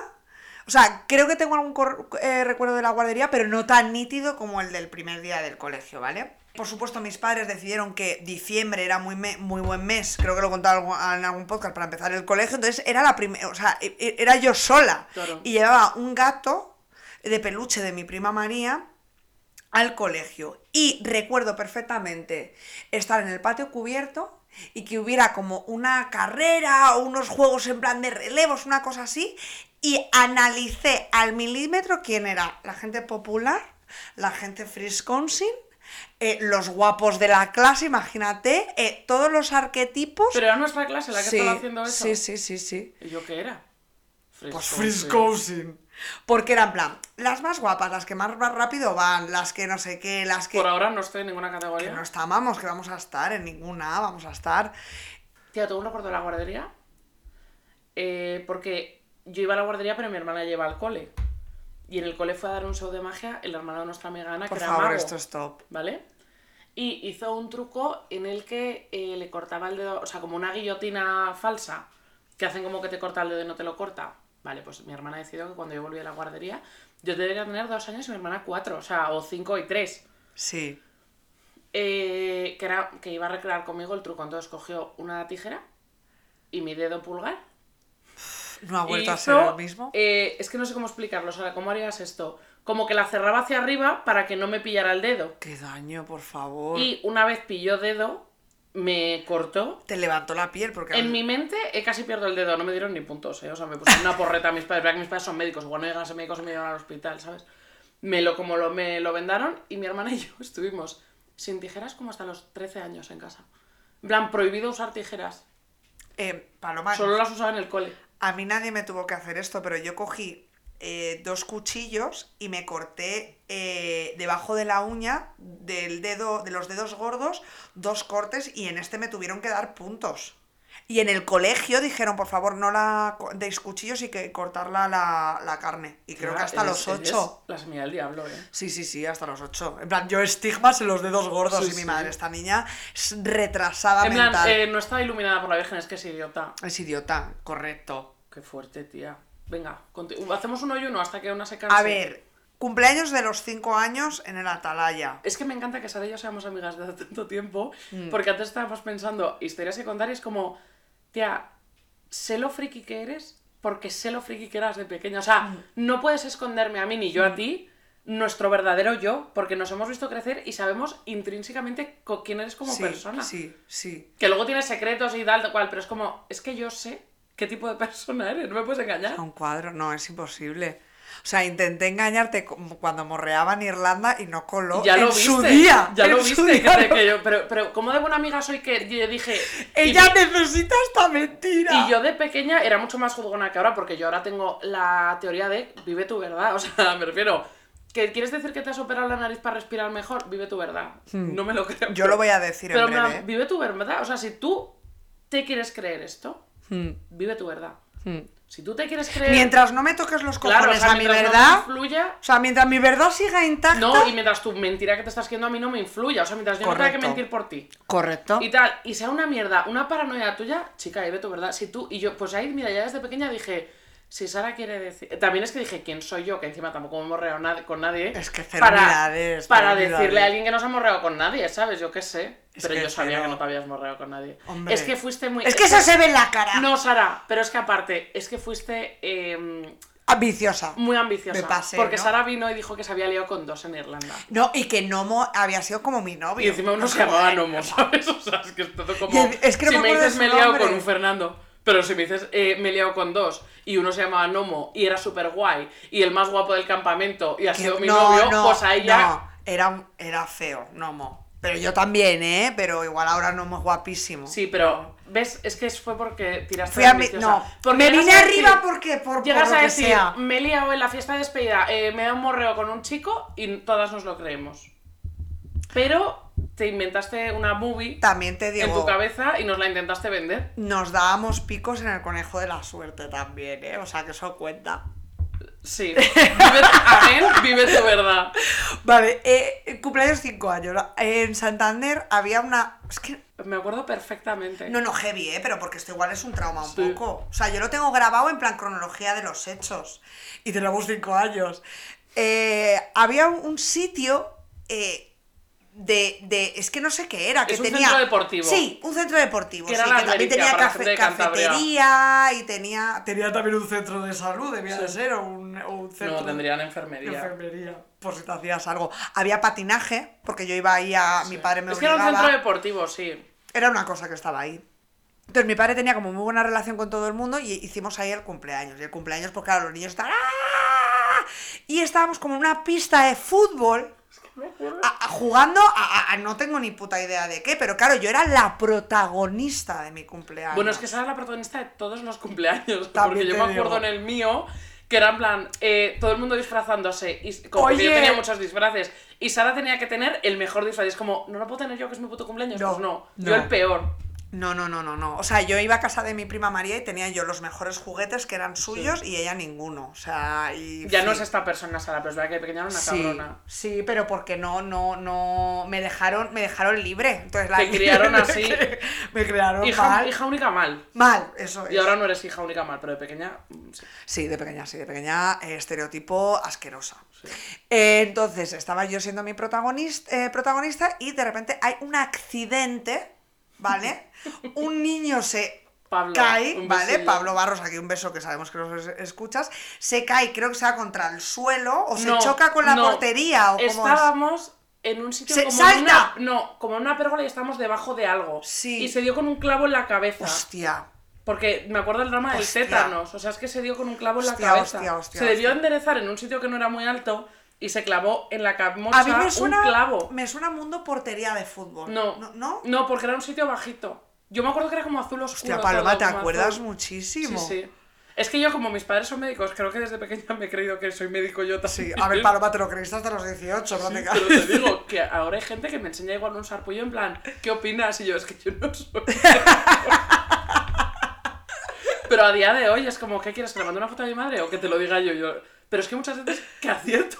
O sea, creo que tengo algún eh, recuerdo de la guardería, pero no tan nítido como el del primer día del colegio, ¿vale? Por supuesto, mis padres decidieron que diciembre era muy, muy buen mes, creo que lo he contado en algún podcast para empezar el colegio, entonces era la primera, o sea, e- e- era yo sola. Claro. Y llevaba un gato de peluche de mi prima María al colegio. Y recuerdo perfectamente estar en el patio cubierto y que hubiera como una carrera o unos juegos en plan de relevos, una cosa así. Y analicé al milímetro quién era la gente popular, la gente frisconsin, eh, los guapos de la clase, imagínate, eh, todos los arquetipos. Pero era nuestra clase la que sí, estaba haciendo eso. sí, sí, sí, sí. ¿Y yo qué era? Pues Frisco, friscosin. Porque era en plan, las más guapas, las que más rápido van, las que no sé qué, las que... Por ahora no estoy en ninguna que categoría. no estábamos, que vamos a estar en ninguna, vamos a estar. Tía, tengo un recuerdo de la guardería. eh, porque yo iba a la guardería, pero mi hermana lleva al cole. Y en el cole fue a dar un show de magia el hermano de nuestra amiga Ana, Por que era favor, mago, esto es top. ¿vale? Y hizo un truco en el que eh, le cortaba el dedo, o sea, como una guillotina falsa, que hacen como que te corta el dedo y no te lo corta. Vale, pues mi hermana decidió que cuando yo volví a la guardería, yo debería tener dos años y mi hermana cuatro, o sea, o cinco y tres. Sí. Eh, que, era, que iba a recrear conmigo el truco. Entonces cogió una tijera y mi dedo pulgar. No ha vuelto a hizo, ser el mismo. eh, es que no sé cómo explicarlo. O sea, ¿cómo harías esto? Como que la cerraba hacia arriba para que no me pillara el dedo. Qué daño, por favor. Y una vez pilló dedo, me cortó. Te levantó la piel porque... En mi mente eh, casi pierdo el dedo, no me dieron ni puntos, ¿eh? O sea, me pusieron una porreta a mis padres, que mis padres son médicos, igual no llegan a ser médicos y me llevaron al hospital, ¿sabes? Me lo, como lo, me lo vendaron y mi hermana y yo <laughs> estuvimos sin tijeras como hasta los 13 años en casa. En plan, prohibido usar tijeras. Eh, Paloma, Solo las usaba en el cole. A mí nadie me tuvo que hacer esto, pero yo cogí eh, dos cuchillos y me corté eh, debajo de la uña del dedo, de los dedos gordos, dos cortes y en este me tuvieron que dar puntos. Y en el colegio dijeron, por favor, no la deis cuchillos y que cortarla la, la carne. Y creo que hasta Eres- los ocho. La semilla del diablo, ¿eh? Sí, sí, sí, hasta los ocho. En plan, yo estigmas en los dedos gordos Sí, y mi sí. madre, esta niña es retrasada En plan, mental. eh, no está iluminada por la Virgen, es que es idiota. Es idiota, correcto. Qué fuerte, tía. Venga, conti- hacemos uno y uno hasta que una se canse. A ver, cumpleaños de los cinco años en el Atalaya. Es que me encanta que Sara y yo seamos amigas hace tanto tiempo, Mm. porque antes estábamos pensando historias es como, tía, sé lo friki que eres porque sé lo friki que eras de pequeña. O sea, Mm. no puedes esconderme a mí ni yo a ti nuestro verdadero yo, porque nos hemos visto crecer y sabemos intrínsecamente quién eres como sí, persona. Sí, sí. Que luego tienes secretos y tal, tal cual, pero es como, es que yo sé qué tipo de <laughs> persona eres, no me puedes engañar. A un cuadro, no, es imposible. O sea, intenté engañarte cuando morreaba en Irlanda y no coló. Ya en lo viste, su día. ya lo viste, que no. que yo- pero, pero como de buena amiga soy que yo dije... Ella necesita esta mentira. Y yo de pequeña era mucho más juzgona que ahora, porque yo ahora tengo la teoría de vive tu verdad. <laughs> O sea, me refiero. ¿Que ¿Quieres decir que te has operado la nariz para respirar mejor? Vive tu verdad. No me lo creo. Hmm. Yo lo voy a decir Pero en breve. vive tu verdad. O sea, si tú te quieres creer esto, Hmm, vive tu verdad. hmm. Si tú te quieres creer. Mientras no me toques los cojones claro, o sea, a mi no verdad. me influya. O sea, mientras mi verdad siga intacta. No, y mientras tu mentira que te estás haciendo a mí no me influya. O sea, mientras yo no tenga que mentir por ti. Correcto. y tal, y sea una mierda, una paranoia tuya, chica, ahí ve tu verdad. Si tú, y yo, pues ahí, mira, ya desde pequeña dije, si Sara quiere decir. También es que dije, ¿quién soy yo? Que encima tampoco me he morreado con nadie. Es que para, para decirle a alguien que no se ha morreado con nadie, ¿sabes? Yo qué sé. Es Pero yo sabía que no te habías morreado con nadie. Hombre. Es que fuiste muy. Es que eso se ve en la cara. No, Sara, pero es que aparte, es que fuiste eh, Ambiciosa. muy ambiciosa. Me pasé, porque ¿no? Sara vino y dijo que se había liado con dos en Irlanda. No, y que Nomo había sido como mi novio. Y encima uno se llamaba Nomo, ¿sabes? O sea, es que es todo como. El- es que no si me dices me he liado con un Fernando, pero si me dices eh, me he liado con dos y uno se llamaba Nomo y era súper guay y el más guapo del campamento y ha sido mi no, novio, no, pues ahí ya. No, era, un- era feo, Nomo. Pero yo también, ¿eh? Pero igual ahora Nomo es guapísimo. Sí, pero. ¿Ves? Es que fue porque tiraste Fui a mi... No, Porque me vine a decir- arriba porque por, por Llegas lo a que decir, sea. me he liado en la fiesta de despedida, eh, me da un morreo con un chico y todas nos lo creemos. Pero te inventaste una movie También te digo, en tu cabeza y nos la intentaste vender. nos dábamos picos en el conejo de la suerte también, ¿eh? O sea, que eso cuenta. Sí. Vive, again, vive tu verdad. Vale, eh, cumpleaños 5 años. En Santander había una... Es que... Me acuerdo perfectamente. No, no, heavy, ¿eh? Pero porque esto igual es un trauma un Sí. poco. O sea, yo lo tengo grabado en plan cronología de los hechos. Y tenemos 5 años. Eh, había un, un sitio... eh, de, de, es que no sé qué era, que Es un tenía... centro deportivo. Sí, un centro deportivo. Que sí, que también tenía cafetería y tenía... Tenía también un centro de salud, debía de ser, o un, o un centro... no, tendrían enfermería. Enfermería, por si te hacías algo. Había patinaje, porque yo iba ahí a... Mi padre me es que era un obligaba. centro deportivo, sí. Era una cosa que estaba ahí. Entonces mi padre tenía como muy buena relación con todo el mundo y hicimos ahí el cumpleaños. Y el cumpleaños, pues claro, los niños estaban... ¡ah! Y estábamos como en una pista de fútbol a- a- jugando a, no tengo ni puta idea de qué, pero claro, yo era la protagonista de mi cumpleaños. Bueno, es que esa era la protagonista de todos los cumpleaños. También porque yo me acuerdo digo. en el mío que era en plan, eh, todo el mundo disfrazándose. Y, como yo tenía muchos disfraces. Y Sara tenía que tener el mejor disfraz. Y es como, no lo puedo tener yo, que es mi puto cumpleaños. No, pues no, no. yo el peor. No, no, no, no, no. O sea, yo iba a casa de mi prima María y tenía yo los mejores juguetes que eran suyos y ella ninguno. O sea, y. Ya no sí. es esta persona, Sara, pero es verdad que de pequeña era una Sí, cabrona. sí, pero porque no, no, no. Me dejaron, me dejaron libre. Entonces la Te criaron <laughs> así. me criaron Hija, mal. hija única mal. Mal, eso es. Y ahora no eres hija única mal, pero de pequeña. mm, sí. Sí, de pequeña, sí, de pequeña, eh, estereotipo asquerosa. Eh, entonces, estaba yo siendo mi protagonista, eh, protagonista y de repente hay un accidente, ¿vale? un niño se Pablo, cae, ¿vale? Pablo Barros, aquí un beso que sabemos que nos es- escuchas, se cae, creo que se va contra el suelo o se No, choca con la no. portería o es. Estábamos en un sitio ¡Se- como salta! una. No, como en una pérgola y estábamos debajo de algo. Sí. Y se dio con un clavo en la cabeza. Hostia. Porque me acuerdo del drama del tétanos. O sea, es que se dio con un clavo en la Hostia, cabeza. hostia, hostia, se debió enderezar en un sitio que no era muy alto y se clavó en la camocha A mí me suena, un clavo. me suena mundo portería de fútbol. No, ¿No? ¿No? no, porque era un sitio bajito. Yo me acuerdo que era como azul oscuro. Hostia, Paloma, todo, ¿te acuerdas azul. muchísimo? Sí, sí. Es que yo, como mis padres son médicos, creo que desde pequeña me he creído que soy médico yo también. Sí, a ver, <laughs> Paloma, te lo creíste hasta los 18, Sí, prácticamente. pero te digo que ahora hay gente que me enseña igual un sarpullo en plan, ¿qué opinas? Y yo, es que yo no soy. <laughs> pero a día de hoy es como, ¿qué quieres? ¿Que le mande una foto a mi madre o que te lo diga yo? yo... Pero es que muchas veces que acierto.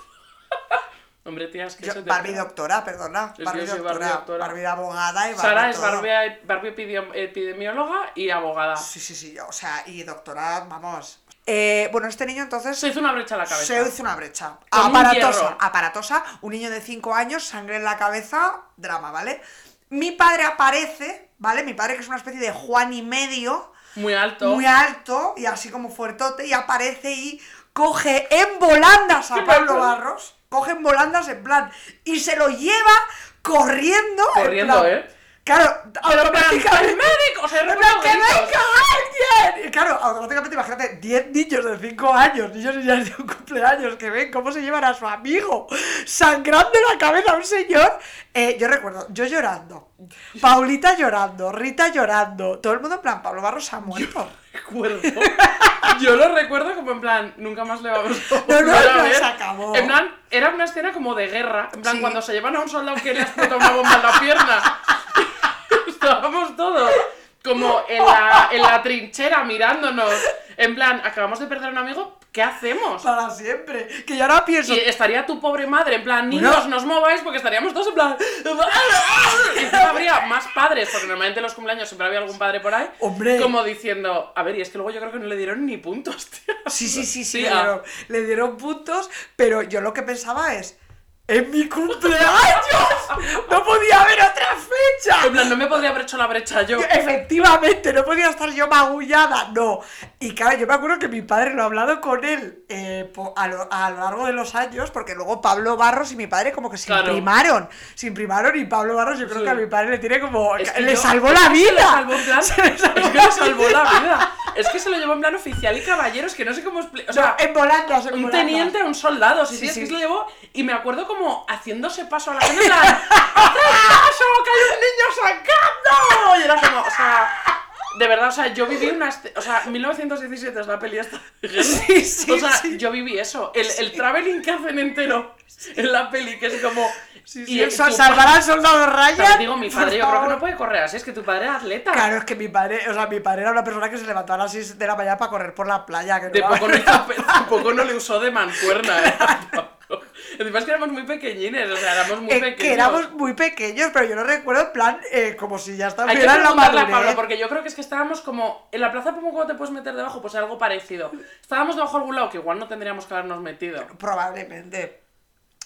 <laughs> Hombre, tía, es que Yo- eso te- Barbie doctora, perdona. que Barbie yo soy doctora, Barbie doctora. Barbie abogada y Barbie Sara es. Barbie, Barbie epidem- epidemióloga y abogada. Sí, sí, sí, o sea, y doctora, vamos. Eh, bueno, este niño entonces Se hizo una brecha en la cabeza. se hizo una brecha. Con aparatosa, aparatosa. Un niño de 5 años, sangre en la cabeza, drama, ¿vale? Mi padre aparece, ¿vale? Mi padre que es una especie de Juan y medio, Muy alto. muy alto y así como fuertote, y aparece y coge en volandas a <laughs> Pablo. Barros, coge en volandas en plan, y se lo lleva corriendo. en Corriendo, plan- ¿eh? Claro, Pero, automáticamente- ¡el médico! O sea, ¡En recuerdo plan, ¡Que venga alguien! Y claro, automáticamente imagínate 10 niños de 5 años, niños y niñas de un cumpleaños, que ven cómo se llevan a su amigo sangrando la cabeza a un señor. Eh, yo recuerdo, yo llorando, Paulita llorando, Rita llorando, todo el mundo en plan, Pablo Barros se ha muerto. <laughs> recuerdo. Yo lo recuerdo como en plan, nunca más le vamos a No, no, a no, ver. se acabó. En plan, era una escena como de guerra. En plan, Sí. cuando se llevan a un soldado que le explota una bomba en la pierna. <laughs> Estábamos todos como en la, en la trinchera mirándonos. En plan, acabamos de perder a un amigo, ¿qué hacemos? Para siempre. Que yo ahora pienso. Y estaría tu pobre madre, en plan, niños, no os mováis porque estaríamos todos en plan. <laughs> Y habría más padres, porque normalmente en los cumpleaños siempre había algún padre por ahí. Hombre. Como diciendo, a ver, y es que luego yo creo que no le dieron ni puntos, tío. Sí, sí, sí, sí, Sí, le, ah. dieron, le dieron puntos, pero yo lo que pensaba es. ¡En mi cumpleaños! ¡No podía haber otra fecha! En plan, no me podría haber hecho la brecha yo. Efectivamente, no podía estar yo magullada, no. Y claro, yo me acuerdo que mi padre lo ha hablado con él eh, a, lo, a lo largo de los años, porque luego Pablo Barros y mi padre como que se Claro. imprimaron. Se imprimaron y Pablo Barros yo creo Sí. que a mi padre le tiene como... Es que le yo- salvó es la vida. Le salvó en plan. <laughs> Se le salvó es que le salvó la vida. Es que se lo llevó en plan oficial y caballeros, que no sé cómo. O sea, No, en volandas, en un volandas. teniente a un soldado, sí, Sí, sí, es que se lo llevó y me acuerdo como haciéndose paso a la gente en plan ¡Paso! ¡Que hay un niño sacando! Y era como, o sea, de verdad, o sea, yo viví una... O sea, 1917 es la peli esta. <laughs> Sí, sí, O sea, sí. yo viví eso. El, el traveling que hacen entero en la peli, que es como... Sí, y sí, el- sa- tu salvar al soldado Ryan. Pero digo, mi padre yo creo que no puede correr así, es que tu padre era atleta. Claro, es que mi padre, o sea, mi padre era una persona que se levantaba a las 6 de la mañana para correr por la playa. Que no De poco, no poco no le usó de mancuerna. ¿eh? Es que éramos muy pequeñines, o sea, éramos muy Eh, pequeños. que éramos muy pequeños, pero yo no recuerdo en plan eh, como si ya estuviera en la madurez. Pablo, porque yo creo que es que estábamos como... En la plaza Pomo, ¿cómo te puedes meter debajo? Pues algo parecido. Estábamos debajo de algún lado que igual no tendríamos que habernos metido. Probablemente.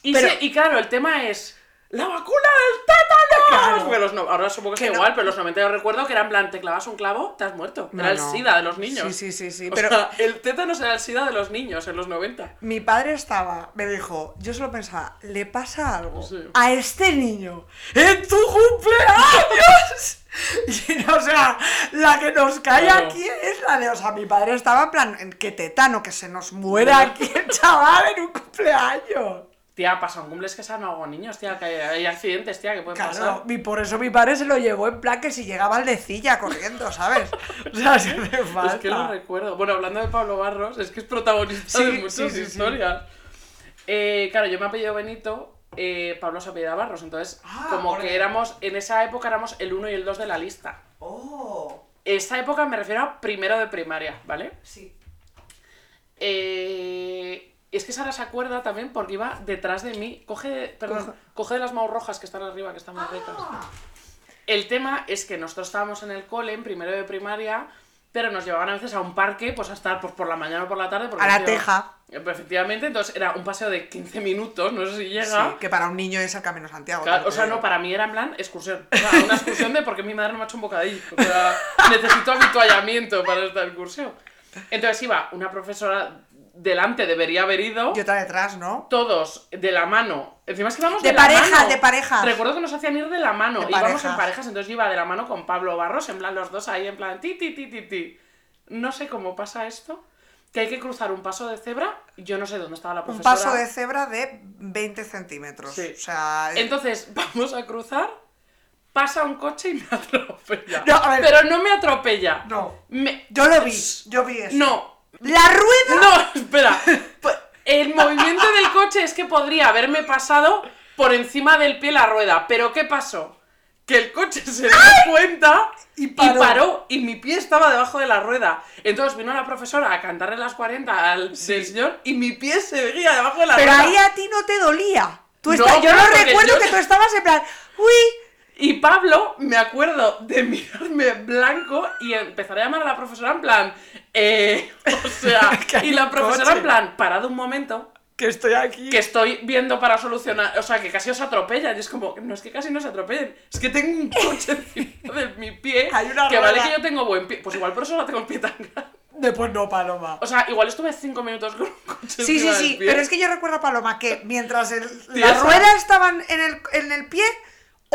Y, Pero- se- y claro, el tema es... ¡La vacuna del tétano! Claro. Porque los no- ahora supongo que no- igual, pero los 90 yo recuerdo que era en plan, te clavas un clavo, te has muerto. No, era el. SIDA de los niños. Sí, sí, sí, sí. O Pero sea, el tétanos era el SIDA de los niños en los 90. mi padre estaba, me dijo, yo solo pensaba, ¿le pasa algo Sí. a este niño en tu cumpleaños? <laughs> Y, o sea, la que nos cae Claro. aquí es la de, o sea, mi padre estaba en plan, que tetano, que se nos muera aquí el chaval en un cumpleaños. Tía, pasan cumples que se han ahogado niños, tía, que hay accidentes, tía, que pueden Claro, pasar. y por eso mi padre se lo llevó en plan que si llegaba al decilla corriendo, ¿sabes? <laughs> O sea, si hace falta. Es que lo recuerdo. Bueno, hablando de Pablo Barros, es que es protagonista Sí, de muchas sí, historias. Eh, claro, yo me apellido Benito, eh, Pablo se apellida Barros, entonces Ah, como que éramos, en esa época éramos el 1 y el 2 de la lista. Oh. esta época me refiero a primero de primaria, ¿vale? Sí. Eh, es que Sara se acuerda también porque iba detrás de mí. Coge, perdón, coge de las maus rojas que están arriba, que están muy ricas. El tema es que nosotros estábamos en el cole, en primero de primaria, pero nos llevaban a veces a un parque, pues a estar pues, por la mañana o por la tarde. porque A la teja. Eh, pues, Efectivamente, entonces era un paseo de 15 minutos, no sé si llega. Sí, que para un niño es el Camino Santiago. Claro, o sea, no, para mí era en plan excursión. O sea, una excursión de porque mi madre no me ha hecho un bocadillo. O sea, necesito habituallamiento para esta excursión. Entonces iba una profesora delante, debería haber ido. Y otra detrás, ¿no? Todos de la mano. Encima es que íbamos de, De la parejas, mano. de parejas. Recuerdo que nos hacían ir de la mano. De Íbamos parejas. en parejas, entonces yo iba de la mano con Pablo Barros, en plan los dos ahí, en plan ti, ti, ti, ti, ti. No sé cómo pasa esto. Que hay que cruzar un paso de cebra. Yo no sé dónde estaba la Un profesora. paso de cebra de 20 centímetros. Sí. O sea, Entonces, <laughs> vamos a cruzar. Pasa un coche y me <laughs> atropella. No. Pero no me atropella. No. Me- yo lo vi, yo vi eso. No. La rueda. No, espera. <laughs> Pues, El <laughs> movimiento del coche es que podría haberme pasado por encima del pie la rueda. Pero ¿qué pasó? Que el coche se dio cuenta Y y paró. y mi pie estaba debajo de la rueda. Entonces vino la profesora a cantarle las 40 al del señor y mi pie se veía debajo de la Pero rueda. ahí a ti no te dolía. Tú No, yo claro, no recuerdo yo- que tú estabas en plan, uy, Y Pablo, me acuerdo de mirarme blanco y empezar a llamar a la profesora en plan, eh, o sea, <laughs> y la profesora coche. en plan, parado un momento, que estoy aquí. que estoy viendo para solucionar, o sea, que casi os atropellan, y es como, no es que casi no se atropellen, es que tengo un coche <laughs> encima de mi pie, Hay una que vale rueda. que yo tengo buen pie, pues igual por eso no tengo el pie tan grande. Después no, Paloma. O sea, igual estuve cinco minutos con un coche Sí, sí, sí, pero es que yo recuerdo a Paloma que mientras el, <laughs> esa- ruedas estaban en el, en el pie,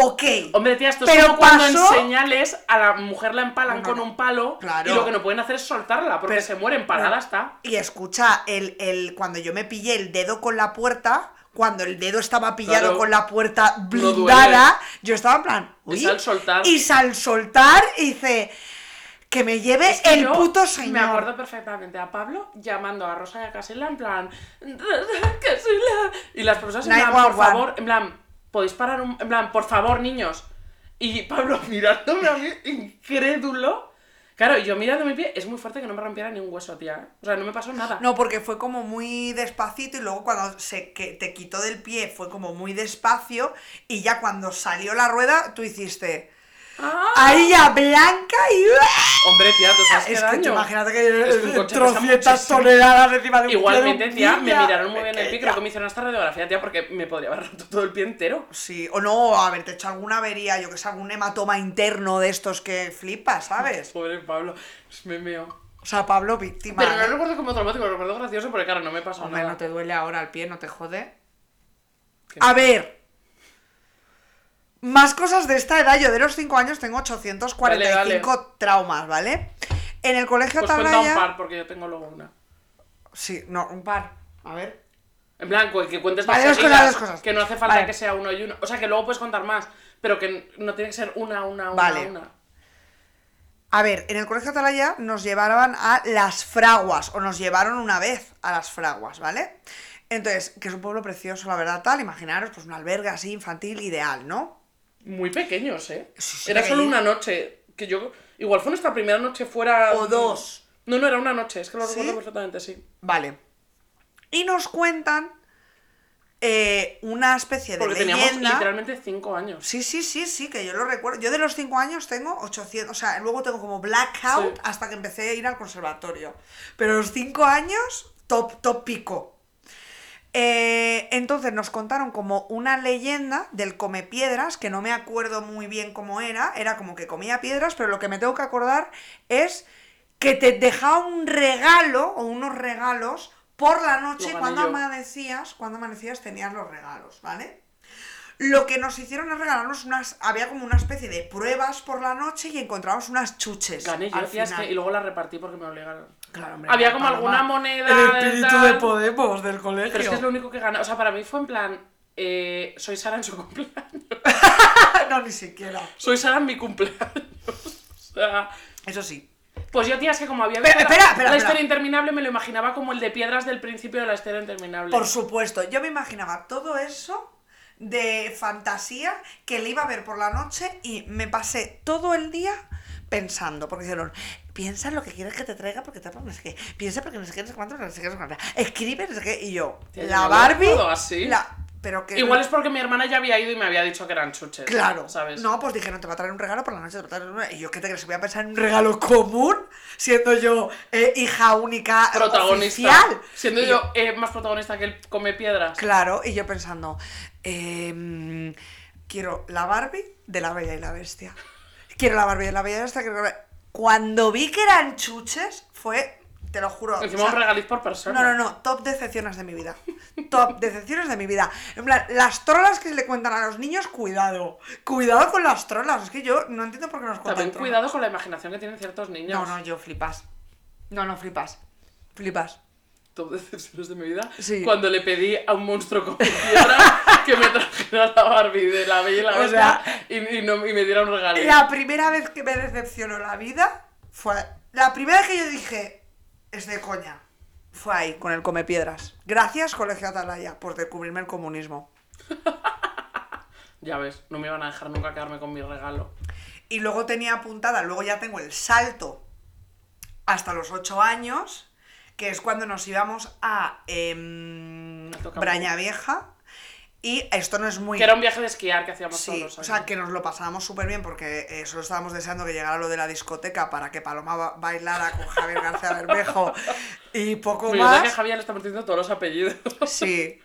ok. Hombre, tía, esto es Pero como cuando pasó- en señales a la mujer la empalan No, con un palo Claro. y lo que no pueden hacer es soltarla porque Pero- se muere empalada no. está. Y escucha, el, el, cuando yo me pillé el dedo con la puerta, cuando el dedo estaba pillado Claro. con la puerta No blindada, yo estaba en plan. Y "Uy". sal soltar. Y sal soltar, hice. Que me lleve Es que el puto señor. Me acuerdo perfectamente a Pablo llamando a Rosa y a Casela en plan. <laughs> "Rosa, Casela". Y las profesoras en plan, por 911. favor, en plan, podéis parar un. En plan, por favor, niños. Y Pablo <laughs> mirándome a mí, incrédulo. Claro, yo mirando mi pie, es muy fuerte que no me rompiera ni un hueso, tía. O sea, no me pasó nada. No, porque fue como muy despacito y luego cuando se que te quitó del pie fue como muy despacio y ya cuando salió la rueda tú hiciste Ah. ahí ya blanca y Hombre, tía, tú sabes qué es que daño. imagínate que trocientas toneladas encima de un Igualmente, tía, me miraron muy bien el pie, creo que me hicieron esta radiografía, tía, porque me podría haber roto todo el pie entero. Sí, o no, haberte hecho alguna avería, yo que sé, algún hematoma interno de estos que flipas, ¿sabes? <laughs> Pobre Pablo, me meo. O sea, Pablo víctima. Pero no ¿eh? lo recuerdo como traumático, lo recuerdo gracioso porque, claro, no me pasó Hombre, nada. no te duele ahora el pie, no te jode. A no. ver. Más cosas de esta edad. Yo de los 5 años tengo 845 traumas, ¿vale? En el colegio Pues cuenta un par, porque yo tengo luego una. Sí, no, un par. A ver. En blanco, que cuentes Vale, dos dos cosas, cosas. que no hace falta Vale. que sea uno y uno. O sea, que luego puedes contar más, pero que no tiene que ser una, una, una, Vale. una. A ver, en el colegio Atalaya nos llevaban a las fraguas, o nos llevaron una vez a las fraguas, ¿vale? Entonces, que es un pueblo precioso, la verdad, tal. Imaginaros, pues un albergue así infantil ideal, ¿no? Muy pequeños, ¿eh? Sí, era solo una noche, que yo... Igual fue nuestra primera noche fuera... O dos. No, no, era una noche, es que lo ¿Sí? recuerdo perfectamente, sí. Vale. Y nos cuentan eh, una especie de Porque teníamos literalmente cinco años. Sí, sí, sí, sí, que yo lo recuerdo. Yo de los 5 años tengo 800, o sea, luego tengo como blackout Sí. hasta que empecé a ir al conservatorio. Pero los 5 años, top, top pico. Eh, entonces nos contaron como una leyenda del come piedras, que no me acuerdo muy bien cómo era, era como que comía piedras, pero lo que me tengo que acordar es que te dejaba un regalo o unos regalos por la noche cuando yo. amanecías, cuando amanecías tenías los regalos, ¿vale? Lo que nos hicieron es regalarnos unas. Había como una especie de pruebas por la noche y encontramos unas chuches. Gané yo, al tía, es final. que- y luego la repartí porque me obligaron. Claro, hombre, Había como Paloma, alguna moneda... El espíritu tal, de Podemos del colegio. Pero es que es lo único que gana. O sea, para mí fue en plan... eh, soy Sara en su cumpleaños. <laughs> no, ni siquiera. Soy Sara en mi cumpleaños. <laughs> O sea... Eso sí. Pues yo, tía, es que como había visto espera, la, espera, la espera. historia interminable, me lo imaginaba como el de piedras del principio de la historia interminable. Por supuesto, yo me imaginaba todo eso de fantasía que le iba a ver por la noche y me pasé todo el día pensando, porque dijeron, piensa en lo que quieres que te traiga porque te no sé qué, piensa porque no sé qué, no sé cuánto, no sé qué, no sé cuánto, escribe, no sé qué, y yo, la Barbie, así. la- pero que Igual es porque mi hermana ya había ido y me había dicho que eran chuches. Claro, ¿Sabes? No, pues dije, no, te va a traer un regalo por la noche, te va a traer un... Y yo, ¿qué te crees? ¿Voy a pensar en un regalo común? Siendo yo eh, hija única eh, Protagonista. oficial. Siendo Y yo eh, más protagonista que el come piedras. Claro, y yo pensando, em, quiero la Barbie de la Bella y la Bestia. Quiero la Barbie de la Bella y la Bestia. quiero la- Cuando vi que eran chuches, fue, te lo juro. Encima o sea, un regaliz por persona. no, no, no, top decepciones de mi vida. Top <laughs> decepciones de mi vida. En plan, las trolas que se le cuentan a los niños, cuidado. Cuidado con las trolas. Es que yo no entiendo por qué nos cuentan También trolas. cuidado con la imaginación que tienen ciertos niños. No, no, yo flipas. No, no, flipas. Flipas. Top decepciones de mi vida. Sí. Cuando le pedí a un monstruo con piedra <laughs> que me trajera la Barbie de la Bella y la O sea, y, y no, y me diera un regalo. La primera vez que me decepcionó la vida fue. La primera vez que yo dije, es de coña. Fue ahí, con el Come Piedras. Gracias, Colegio Atalaya, por descubrirme el comunismo. <laughs> Ya ves, no me iban a dejar nunca quedarme con mi regalo. Y luego tenía apuntada, luego ya tengo el salto hasta los 8 años, que es cuando nos íbamos a toca Braña Vieja. Y esto no es muy. Que era un viaje de esquiar que hacíamos Sí, todos los o sea, que nos lo pasábamos súper bien porque eh, solo estábamos deseando que llegara lo de la discoteca para que Paloma ba- bailara con Javier García Bermejo y poco Me gusta que más. Javier le está metiendo todos los apellidos. Sí,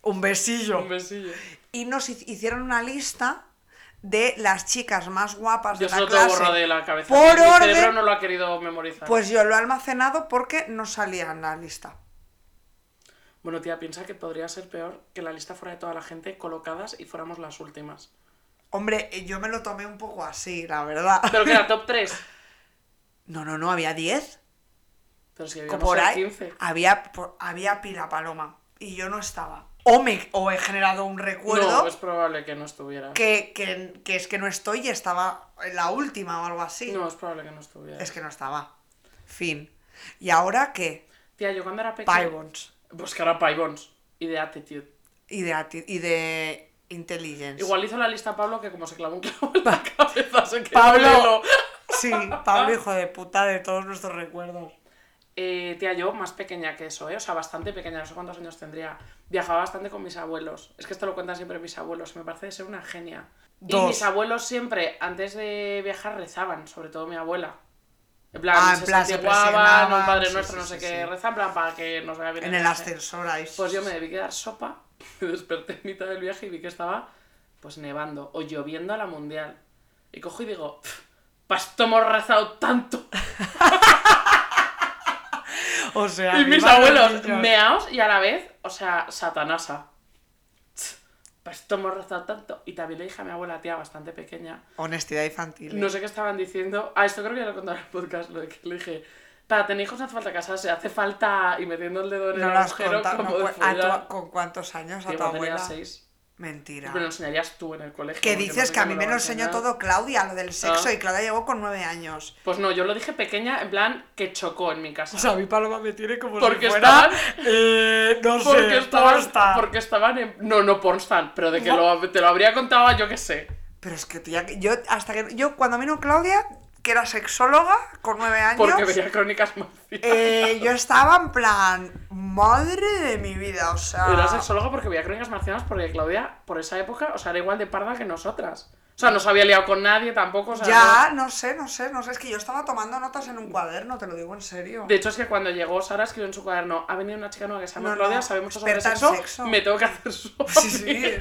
un besillo. un besillo. Y nos hi- hicieron una lista de las chicas más guapas Yo de la clase. borro de la cabeza. Por mi, mi cerebro orden, no lo ha querido memorizar. pues yo lo he almacenado porque no salía en la lista. Bueno, tía, piensa que podría ser peor que la lista fuera de toda la gente colocadas y fuéramos las últimas. Hombre, eh, yo me lo tomé un poco así, la verdad. Pero que era top <laughs> 3. No, no, no, había 10. Pero si habíamos por ahí 15. había, por- había pila paloma y yo no estaba. O, me, o he generado un recuerdo No, es probable que no estuviera. que, que- que es que no estoy y estaba en la última o algo así. No, es probable que no estuviera. Es que no estaba. Fin. ¿Y ahora qué? Tía, yo cuando era pequeña... Pybons. Pues que era Pybons. Y de Attitude. Y de, ati- y de intelligence. Igual hizo la lista Pablo que como se clavó un clavo en la cabeza se quedó Pablo. Sí, Pablo, hijo de puta de todos nuestros recuerdos. Eh, tía, yo más pequeña que eso, ¿eh? O sea, bastante pequeña, no sé cuántos años tendría. Viajaba bastante con mis abuelos. Es que esto lo cuentan siempre mis abuelos. Me parece ser una genia. Y mis abuelos siempre, antes de viajar, rezaban, sobre todo mi abuela. En plan, Ah, en se plan, se un padre sí, nuestro, sí, no sé sí, qué, sí. rezan, en plan, para que nos vaya bien En el ascensor ahí. Pues yo me debí quedar sopa, <laughs> me desperté en mitad del viaje y vi que estaba pues nevando o lloviendo a la mundial. Y cojo y digo, para esto hemos rezado tanto. <laughs> O sea, Y mi mis abuelos meaos y a la vez, o sea, satanasa. Para esto hemos rezado tanto. Y también le dije a mi abuela, tía, bastante pequeña, Honestidad infantil. no sé qué estaban diciendo. Ah, esto creo que ya lo contaré en el podcast, lo de que le dije, para tener hijos no hace falta casarse, hace falta, y metiendo el dedo en No el agujero contado. como no de pu- ¿a follar. tu- ¿Con cuántos años a tu cuando tenía abuela? seis. Mentira. Me lo enseñarías tú en el colegio. Que porque dices sé que a mí me lo enseñó todo Claudia, lo del sexo, Ah. y Claudia llegó con nueve años. Pues no, yo lo dije pequeña, en plan que chocó en mi casa. a mi paloma me tiene como Porque estaban- Eh, no porque, estaban, porque estaban en. No, no pornstan, pero de que lo- te lo habría contado yo que sé. Pero es que tía, que yo hasta que yo cuando vino Claudia, que era sexóloga con nueve años, Porque veía crónicas marcianas. eh, yo estaba en plan, madre de mi vida, o sea. Era sexóloga porque veía crónicas marcianas porque Claudia, por esa época, o sea, era igual de parda que nosotras. O sea, no se había liado con nadie tampoco, o sea, Ya, no sé, no sé, no sé, es que yo estaba tomando notas en un cuaderno, te lo digo en serio. De hecho, es que cuando llegó Sara escribió en su cuaderno, ha venido una chica nueva que se llama No, Claudia, no, sabe mucho sobre sexo, sexo. me tengo que hacer su <laughs> Sí, sí.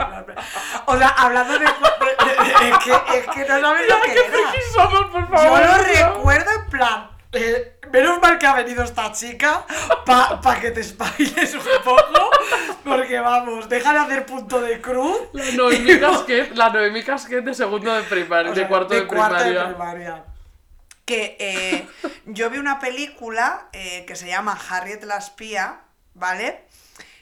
O sea, hablando de. es, que, es que no sabes lo que ¿Qué era. somos, por Yo favor? lo tío? recuerdo en plan. eh, menos mal que ha venido esta chica para que te espabiles un poco. Porque vamos, deja de hacer punto de cruz. La Noemí Casquet, la Noemí Casquet de segundo de primaria, O sea, de cuarto de, cuarto primaria. primaria. Que eh, yo vi una película eh, que se llama Harriet la espía, ¿vale?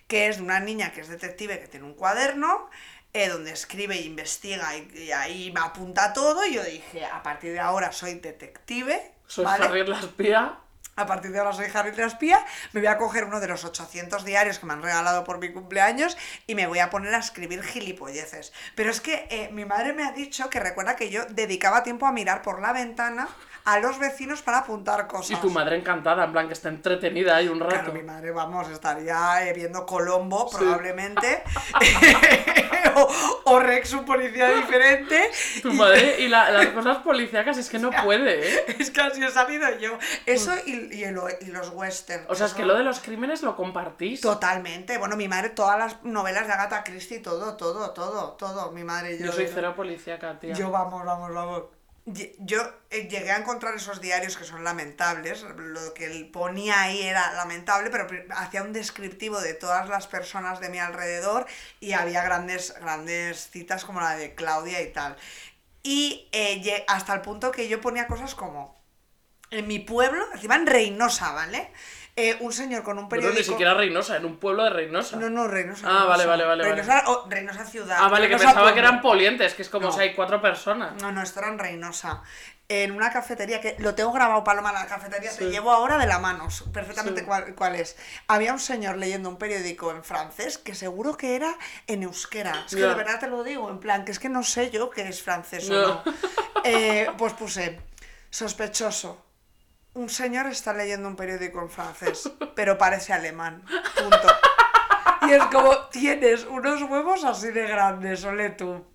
Que es de una niña que es detective que tiene un cuaderno eh, donde escribe e investiga y, y ahí me apunta todo. Y yo dije, a partir de ahora soy detective. Soy ¿vale? Harriet la espía. A partir de ahora soy Harry la espía, me voy a coger uno de los 800 diarios que me han regalado por mi cumpleaños y me voy a poner a escribir gilipolleces. Pero es que eh, mi madre me ha dicho que recuerda que yo dedicaba tiempo a mirar por la ventana a los vecinos para apuntar cosas. Y tu madre encantada, en plan que está entretenida ahí un rato. Claro, mi madre, vamos, estaría eh, viendo Colombo probablemente. <laughs> o, o Rex, un policía diferente. Tu madre y la- las <laughs> cosas policíacas es que no puede, ¿eh? Es que así he salido yo. Eso y, y, el- y los western. O sea, es que lo de los crímenes lo compartís. Totalmente. Bueno, mi madre, todas las novelas de Agatha Christie, todo, todo, todo, todo. Mi madre y yo. Yo soy cero policíaca, tía. Yo, vamos, vamos, vamos. Yo eh, llegué a encontrar esos diarios que son lamentables, lo que él ponía ahí era lamentable, pero hacía un descriptivo de todas las personas de mi alrededor y había grandes, grandes citas como la de Claudia y tal. Y eh, hasta el punto que yo ponía cosas como, en mi pueblo, encima en Reynosa, ¿vale? Eh, un señor con un Pero periódico... ni siquiera Reynosa, en un pueblo de Reynosa. No, no, Reynosa. Ah, vale, Reynosa. vale, vale, vale. Reynosa, o Reynosa ciudad. Ah, vale, que pensaba que eran polientes, que es como No. si hay cuatro personas. No, no, esto era en Reynosa. En una cafetería, que lo tengo grabado, Paloma, la cafetería, te Sí. llevo ahora de la mano, perfectamente Sí. cuál, cuál es. Había un señor leyendo un periódico en francés que seguro que era en euskera. Es que de verdad te lo digo, en plan, que es que no sé yo que es francés o no. Eh, pues puse, sospechoso. Un señor está leyendo un periódico en francés, pero parece alemán. Punto. Y es como, tienes unos huevos así de grandes, ole tú.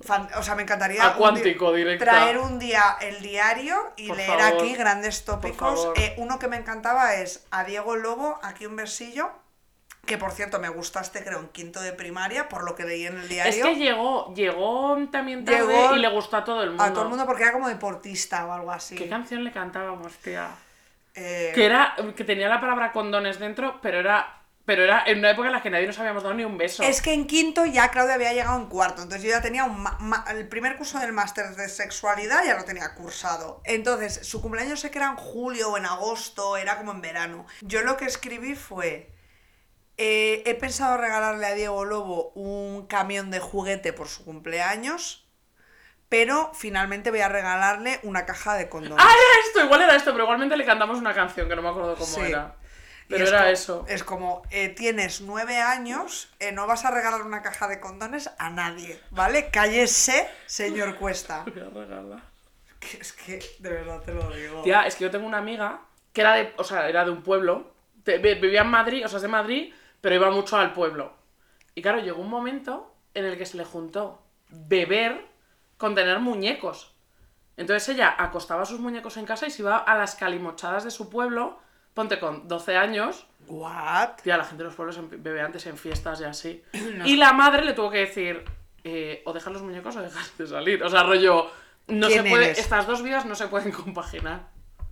Fan- o sea, me encantaría Acuántico, traer un día el diario y Por leer favor. aquí grandes tópicos. Eh, uno que me encantaba es a Diego Lobo, aquí un versillo, que por cierto me gustaste creo en quinto de primaria, por lo que leí en el diario. Es que llegó, llegó también tarde Llegó y le gustó a todo el mundo. a todo el mundo porque era como deportista o algo así. ¿Qué canción le cantábamos, tía? Eh, Que era, que tenía la palabra condones dentro, pero era, pero era en una época en la que nadie nos habíamos dado ni un beso. Es que en quinto ya Claudia había llegado en cuarto, entonces yo ya tenía un ma- ma- el primer curso del máster de sexualidad ya lo tenía cursado. Entonces, su cumpleaños sé que era en julio o en agosto, era como en verano. Yo lo que escribí fue, eh, he pensado regalarle a Diego Lobo un camión de juguete por su cumpleaños, pero finalmente voy a regalarle una caja de condones. Ah, era esto, igual era esto, pero igualmente le cantamos una canción que no me acuerdo cómo Sí. era. Pero es era como- eso. Es como, eh, tienes nueve años, eh, no vas a regalar una caja de condones a nadie, ¿vale? Cállese, señor Cuesta. <laughs> Voy a regalar. Es que, de verdad te lo digo. Tía, es que yo tengo una amiga que era de, o sea, era de un pueblo, vivía en Madrid, o sea, es de Madrid, pero iba mucho al pueblo. Y claro, llegó un momento en el que se le juntó beber con tener muñecos. Entonces ella acostaba sus muñecos en casa y se iba a las calimochadas de su pueblo, ponte con 12 años, ¿What? Tía, la gente de los pueblos bebe antes en fiestas y así. <clears throat> Y la madre le tuvo que decir, eh, o dejas los muñecos o dejas de salir. O sea, rollo, no se ¿Quién puede, eres? estas dos vidas no se pueden compaginar.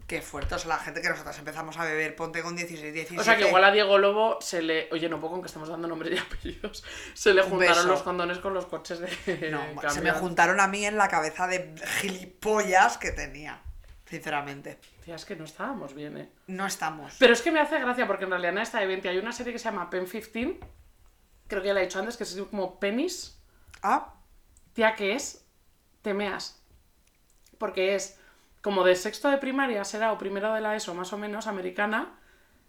Qué fuerte, o sea, la gente que nosotros empezamos a beber, ponte con 16, 17. O sea, que igual a Diego Lobo se le... Oye, no puedo con que estemos dando nombres y <laughs> apellidos. Se le Un juntaron beso. los condones con los coches de <laughs> No, se me juntaron a mí en la cabeza de gilipollas que tenía, sinceramente. Tía, es que no estábamos bien, ¿eh? No estamos. Pero es que me hace gracia porque en realidad en esta de 20 hay una serie que se llama Pen 15. Creo que ya la he dicho antes, que llama como Penis. Ah, Tía, que es temeas. Porque es como de sexto de primaria será o primero de la ESO, más o menos, americana.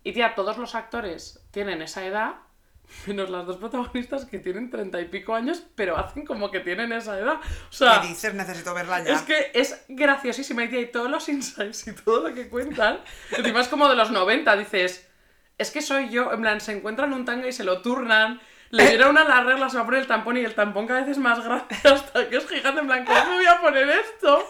Y tía, todos los actores tienen esa edad, <laughs> menos las dos protagonistas que tienen treinta y pico años, pero hacen como que tienen esa edad. O sea, ¿qué dices? Necesito verla ya. es que es graciosísima y, tía, y todos los insights y todo lo que cuentan, encima es como de los 90, dices, es que soy yo, en plan, se encuentran un tanga y se lo turnan, le dieron una la regla, se va a poner el tampón y el tampón cada vez es más grande <laughs> hasta que es gigante, en plan, ¿cómo me voy a poner esto?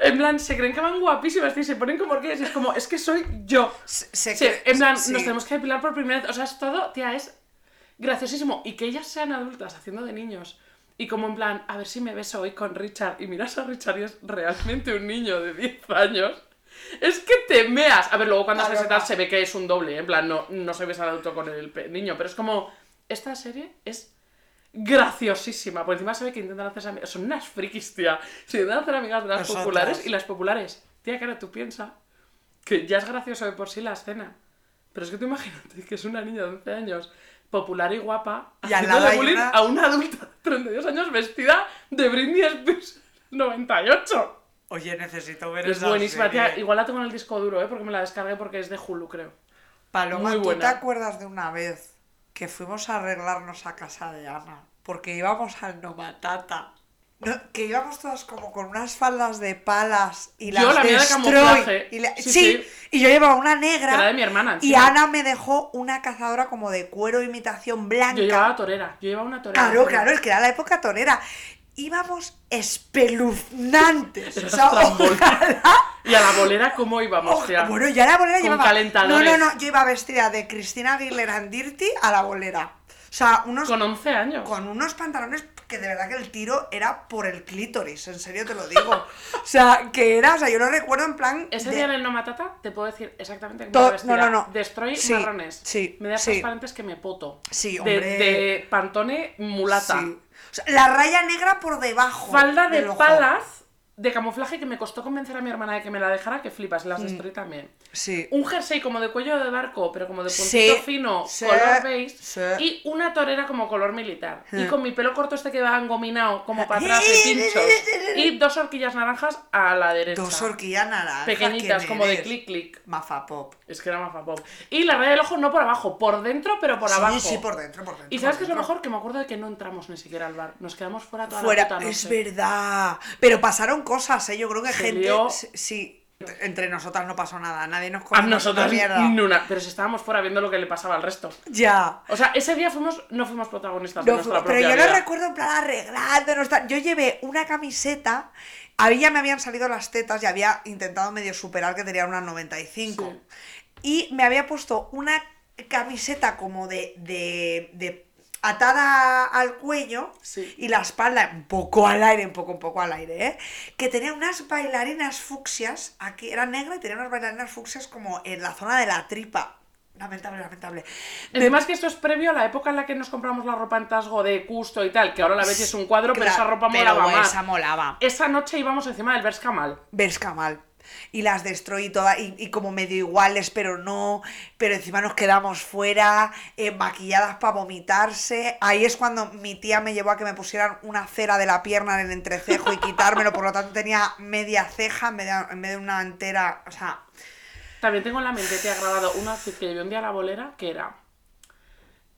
En plan, se creen que van guapísimas y se ponen como que es, y es como, es que soy yo. Se- se Sí, cre- en plan, sí. nos tenemos que depilar por primera vez. O sea, es todo, tía, es graciosísimo. Y que ellas sean adultas haciendo de niños. Y como en plan, a ver si me beso hoy con Richard. Y miras a Richard y es realmente un niño de 10 años. Es que te meas. A ver, luego cuando se se ve que es un doble. ¿eh? En plan, no, no se besa adulto con el niño. Pero es como, esta serie es graciosísima. Por encima se ve que intentan hacer amigas. Son unas frikis, tía. Se intentan hacer amigas de las Nosotras. populares. Y las populares, tía, claro, tú piensas que ya es gracioso de por sí la escena. Pero es que tú imagínate que es una niña de 11 años, popular y guapa, Y haciéndole bullying una- a una adulta de 32 años vestida de Britney Spears 98. Oye, necesito ver Es esa buenísima, serie. tía. Igual la tengo en el disco duro, ¿eh? Porque me la descargué porque es de Hulu, creo. Paloma, muy ¿tú te acuerdas de una vez que fuimos a arreglarnos a casa de Ana? Porque íbamos al Nomatata. No, que íbamos todas como con unas faldas de palas y las Yo, la de Destroy, camuflaje. y la- Sí, sí, sí. y yo llevaba una negra. Era de mi hermana, Y. Ana me dejó una cazadora como de cuero imitación blanca. Yo llevaba torera. Yo llevaba una torera. Claro, claro, es que era la época torera. Íbamos espeluznantes. O sea, ojalá- <laughs> Y a la bolera, ¿cómo íbamos, tía? bueno, ya la bolera Con llevaba. calentadores. No, no, no, yo iba vestida de Cristina Aguilera en Dirty a la bolera. O sea, unos Con 11 años. con unos pantalones que de verdad que el tiro era por el clítoris, en serio te lo digo. O sea, que era, o sea, yo lo recuerdo en plan. Ese de- día en el No Matata te puedo decir exactamente cómo To- iba vestida. no, no, no. Destroy Sí, marrones. sí, Medias sí. transparentes que me poto. Sí, De- hombre. De, pantone mulata. Sí. Sea, la raya negra por debajo. Falda de palas de camuflaje que me costó convencer a mi hermana de que me la dejara, que flipas, Mm. las Destroy también. Sí. Un jersey como de cuello de barco, pero como de puntito Sí, fino, sí, color beige, sí. y una torera como color militar. Y Sí. con mi pelo corto este que va engominado como para <laughs> atrás de pinchos. y dos horquillas naranjas a la derecha. Dos horquillas naranjas. Pequeñitas, ¿quién como de eres? clic clic. Mafa pop. Es que era más pop. Y la raya del ojo no por abajo, por dentro, pero por sí, abajo. sí, por dentro, por dentro. Y sabes qué es lo mejor? Que me acuerdo de que no entramos ni siquiera al bar. Nos quedamos fuera toda la puta noche. es verdad. Pero pasaron cosas, ¿eh? Yo creo que Se gente. lió. sí- Sí. Entre nosotras no pasó nada. Nadie nos A conoce nosotros mierda. ni una. Pero si estábamos fuera viendo lo que le pasaba al resto. Ya. O sea, ese día fuimos, no fuimos protagonistas de No, nuestra pero propia yo lo recuerdo en plan arreglándonos. tal. Yo llevé una camiseta. A mí ya me habían salido las tetas y había intentado medio superar que tenía unas 95. Y me había puesto una camiseta como de, de, de atada al cuello Sí. y la espalda un poco al aire, un poco, un poco al aire, ¿eh? Que tenía unas bailarinas fucsias, aquí era negra y tenía unas bailarinas fucsias como en la zona de la tripa. Lamentable, lamentable. Es que esto es previo a la época en la que nos compramos la ropa en Tasgo de Custo y tal, que ahora la ves es un cuadro, pero Claro, esa ropa pero molaba más. esa molaba. Esa noche íbamos encima del Berskamal. Berskamal. Y las destruí todas, y, y como medio iguales, pero no, pero encima nos quedamos fuera, eh, maquilladas para vomitarse. Ahí es cuando mi tía me llevó a que me pusieran una cera de la pierna en el entrecejo y quitármelo, por lo tanto tenía media ceja en vez de, en vez de una entera, o sea, También tengo en la mente, te ha grabado un outfit que llevé un día a la bolera, que era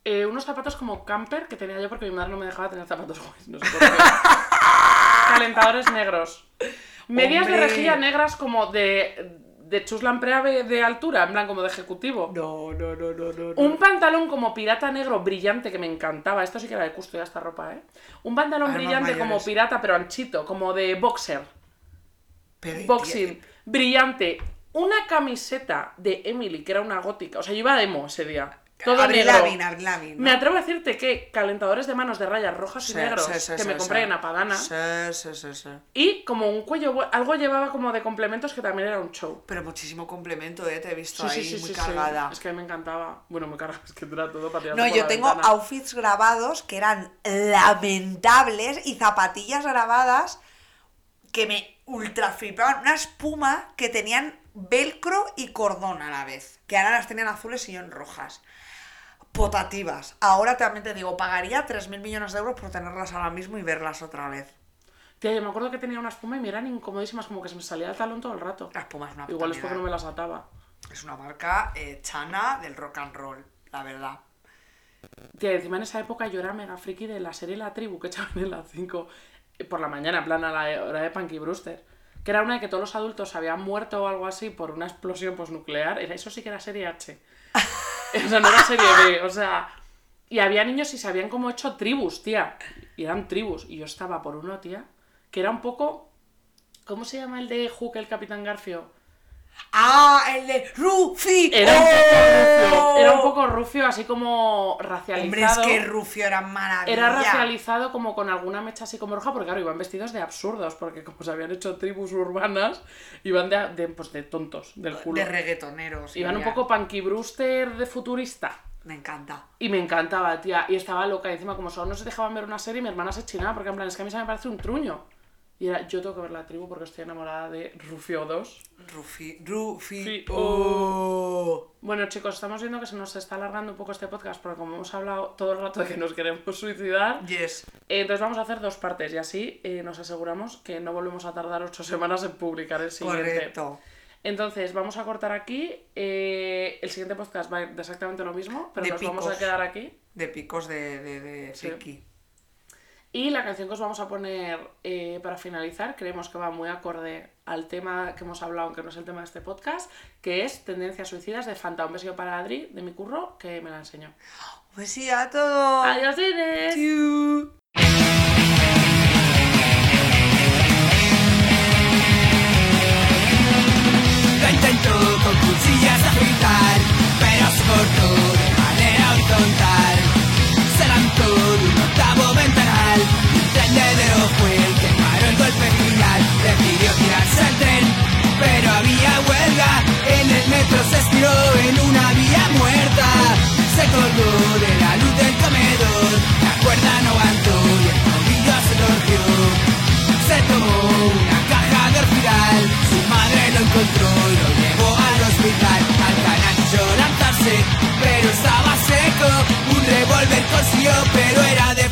eh, unos zapatos como camper que tenía yo porque mi madre no me dejaba tener zapatos no sé por qué. <laughs> Calentadores negros. <laughs> Medias de rejilla negras como de, de chuslampreave de, de altura, en plan como de ejecutivo. no, no, no, no, no. Un pantalón como pirata negro brillante que me encantaba. Esto sí que era de custo ya esta ropa, ¿eh? Un pantalón Armas brillante como pirata pero anchito, como de boxer. Pero, Boxing. Brillante. Una camiseta de Emily, que era una gótica. O sea, yo iba a demo ese día. Todo negro. Lavigne, ¿no? Me atrevo a decirte que calentadores de manos de rayas rojas y negros sí, sí, que me compré en Apadana. Sí, sí, sí, sí. Y como un cuello, algo llevaba como de complementos que también era un show. Pero muchísimo complemento, ¿eh? Te he visto Sí, ahí sí, sí, muy cargada. Es que me encantaba. Bueno, me cargas, <laughs> es que era todo para No, yo tengo ventana. outfits grabados que eran lamentables y zapatillas grabadas que me ultra flipaban. Una espuma que tenían velcro y cordón a la vez. Que ahora las tenían azules y yo en rojas. Potativas. Ahora también te digo, pagaría 3.000 millones de euros por tenerlas ahora mismo y verlas otra vez. Tía, yo me acuerdo que tenía una espuma y me eran incomodísimas, como que se me salía el talón todo el rato. La espuma es una Igual es porque no me las ataba. Es una marca eh, chana del rock and roll, la verdad. Tía, encima en esa época yo era mega friki de la serie La Tribu que <laughs> echaban en las 5 por la mañana, en plan a la hora de Punky Brewster. Que era una de que todos los adultos habían muerto o algo así por una explosión pues, nuclear. Era, eso sí que era serie H. o sea, no era serie B. O sea, y había niños y se habían como hecho tribus, tía. Y eran tribus. Y yo estaba por uno, tía, que era un poco. ¿Cómo se llama el de Hook, el Capitán Garfio? ¡Ah! El de Rufi. Era un poco ¡Oh! rufio, era un poco rufio, así como Hombre, es racializado. que Rufio era maravilla. Era racializado como con alguna mecha así como roja, porque claro, iban vestidos de absurdos, porque como se habían hecho tribus urbanas, iban de, de, pues, de tontos, del culo. De reggaetoneros. Iban un poco Punky Brewster de futurista. Me encanta. Y me encantaba, tía. Y estaba loca. Y encima, como solo no se dejaban ver una serie, mi hermana se chinaba, porque en plan, es que a mí se me parece un truño. Y era, yo tengo que ver la tribu porque estoy enamorada de Rufio 2. Rufi, Rufi, Fi- oh. Bueno, chicos, estamos viendo que se nos está alargando un poco este podcast porque como hemos hablado todo el rato de que nos queremos suicidar, Yes. eh, entonces vamos a hacer dos partes y así eh, nos aseguramos que no volvemos a tardar ocho semanas en publicar el siguiente. Correcto. Entonces, vamos a cortar aquí. eh, el siguiente podcast va a ir de exactamente lo mismo, pero De nos vamos a quedar aquí. De picos de, de, de Sí. Y la canción que os vamos a poner eh, para finalizar creemos que va muy acorde al tema que hemos hablado, aunque no es el tema de este podcast, que es Tendencias Suicidas de Fanta. Un besito para Adri de mi curro que me la enseñó. Un besito a todos. Adiós, Inés. Intento con cuchillas afeitar, pero se cortó de manera horizontal. lo llevó al hospital, al canacho lanzarse, pero estaba seco, un revólver consiguió, pero era de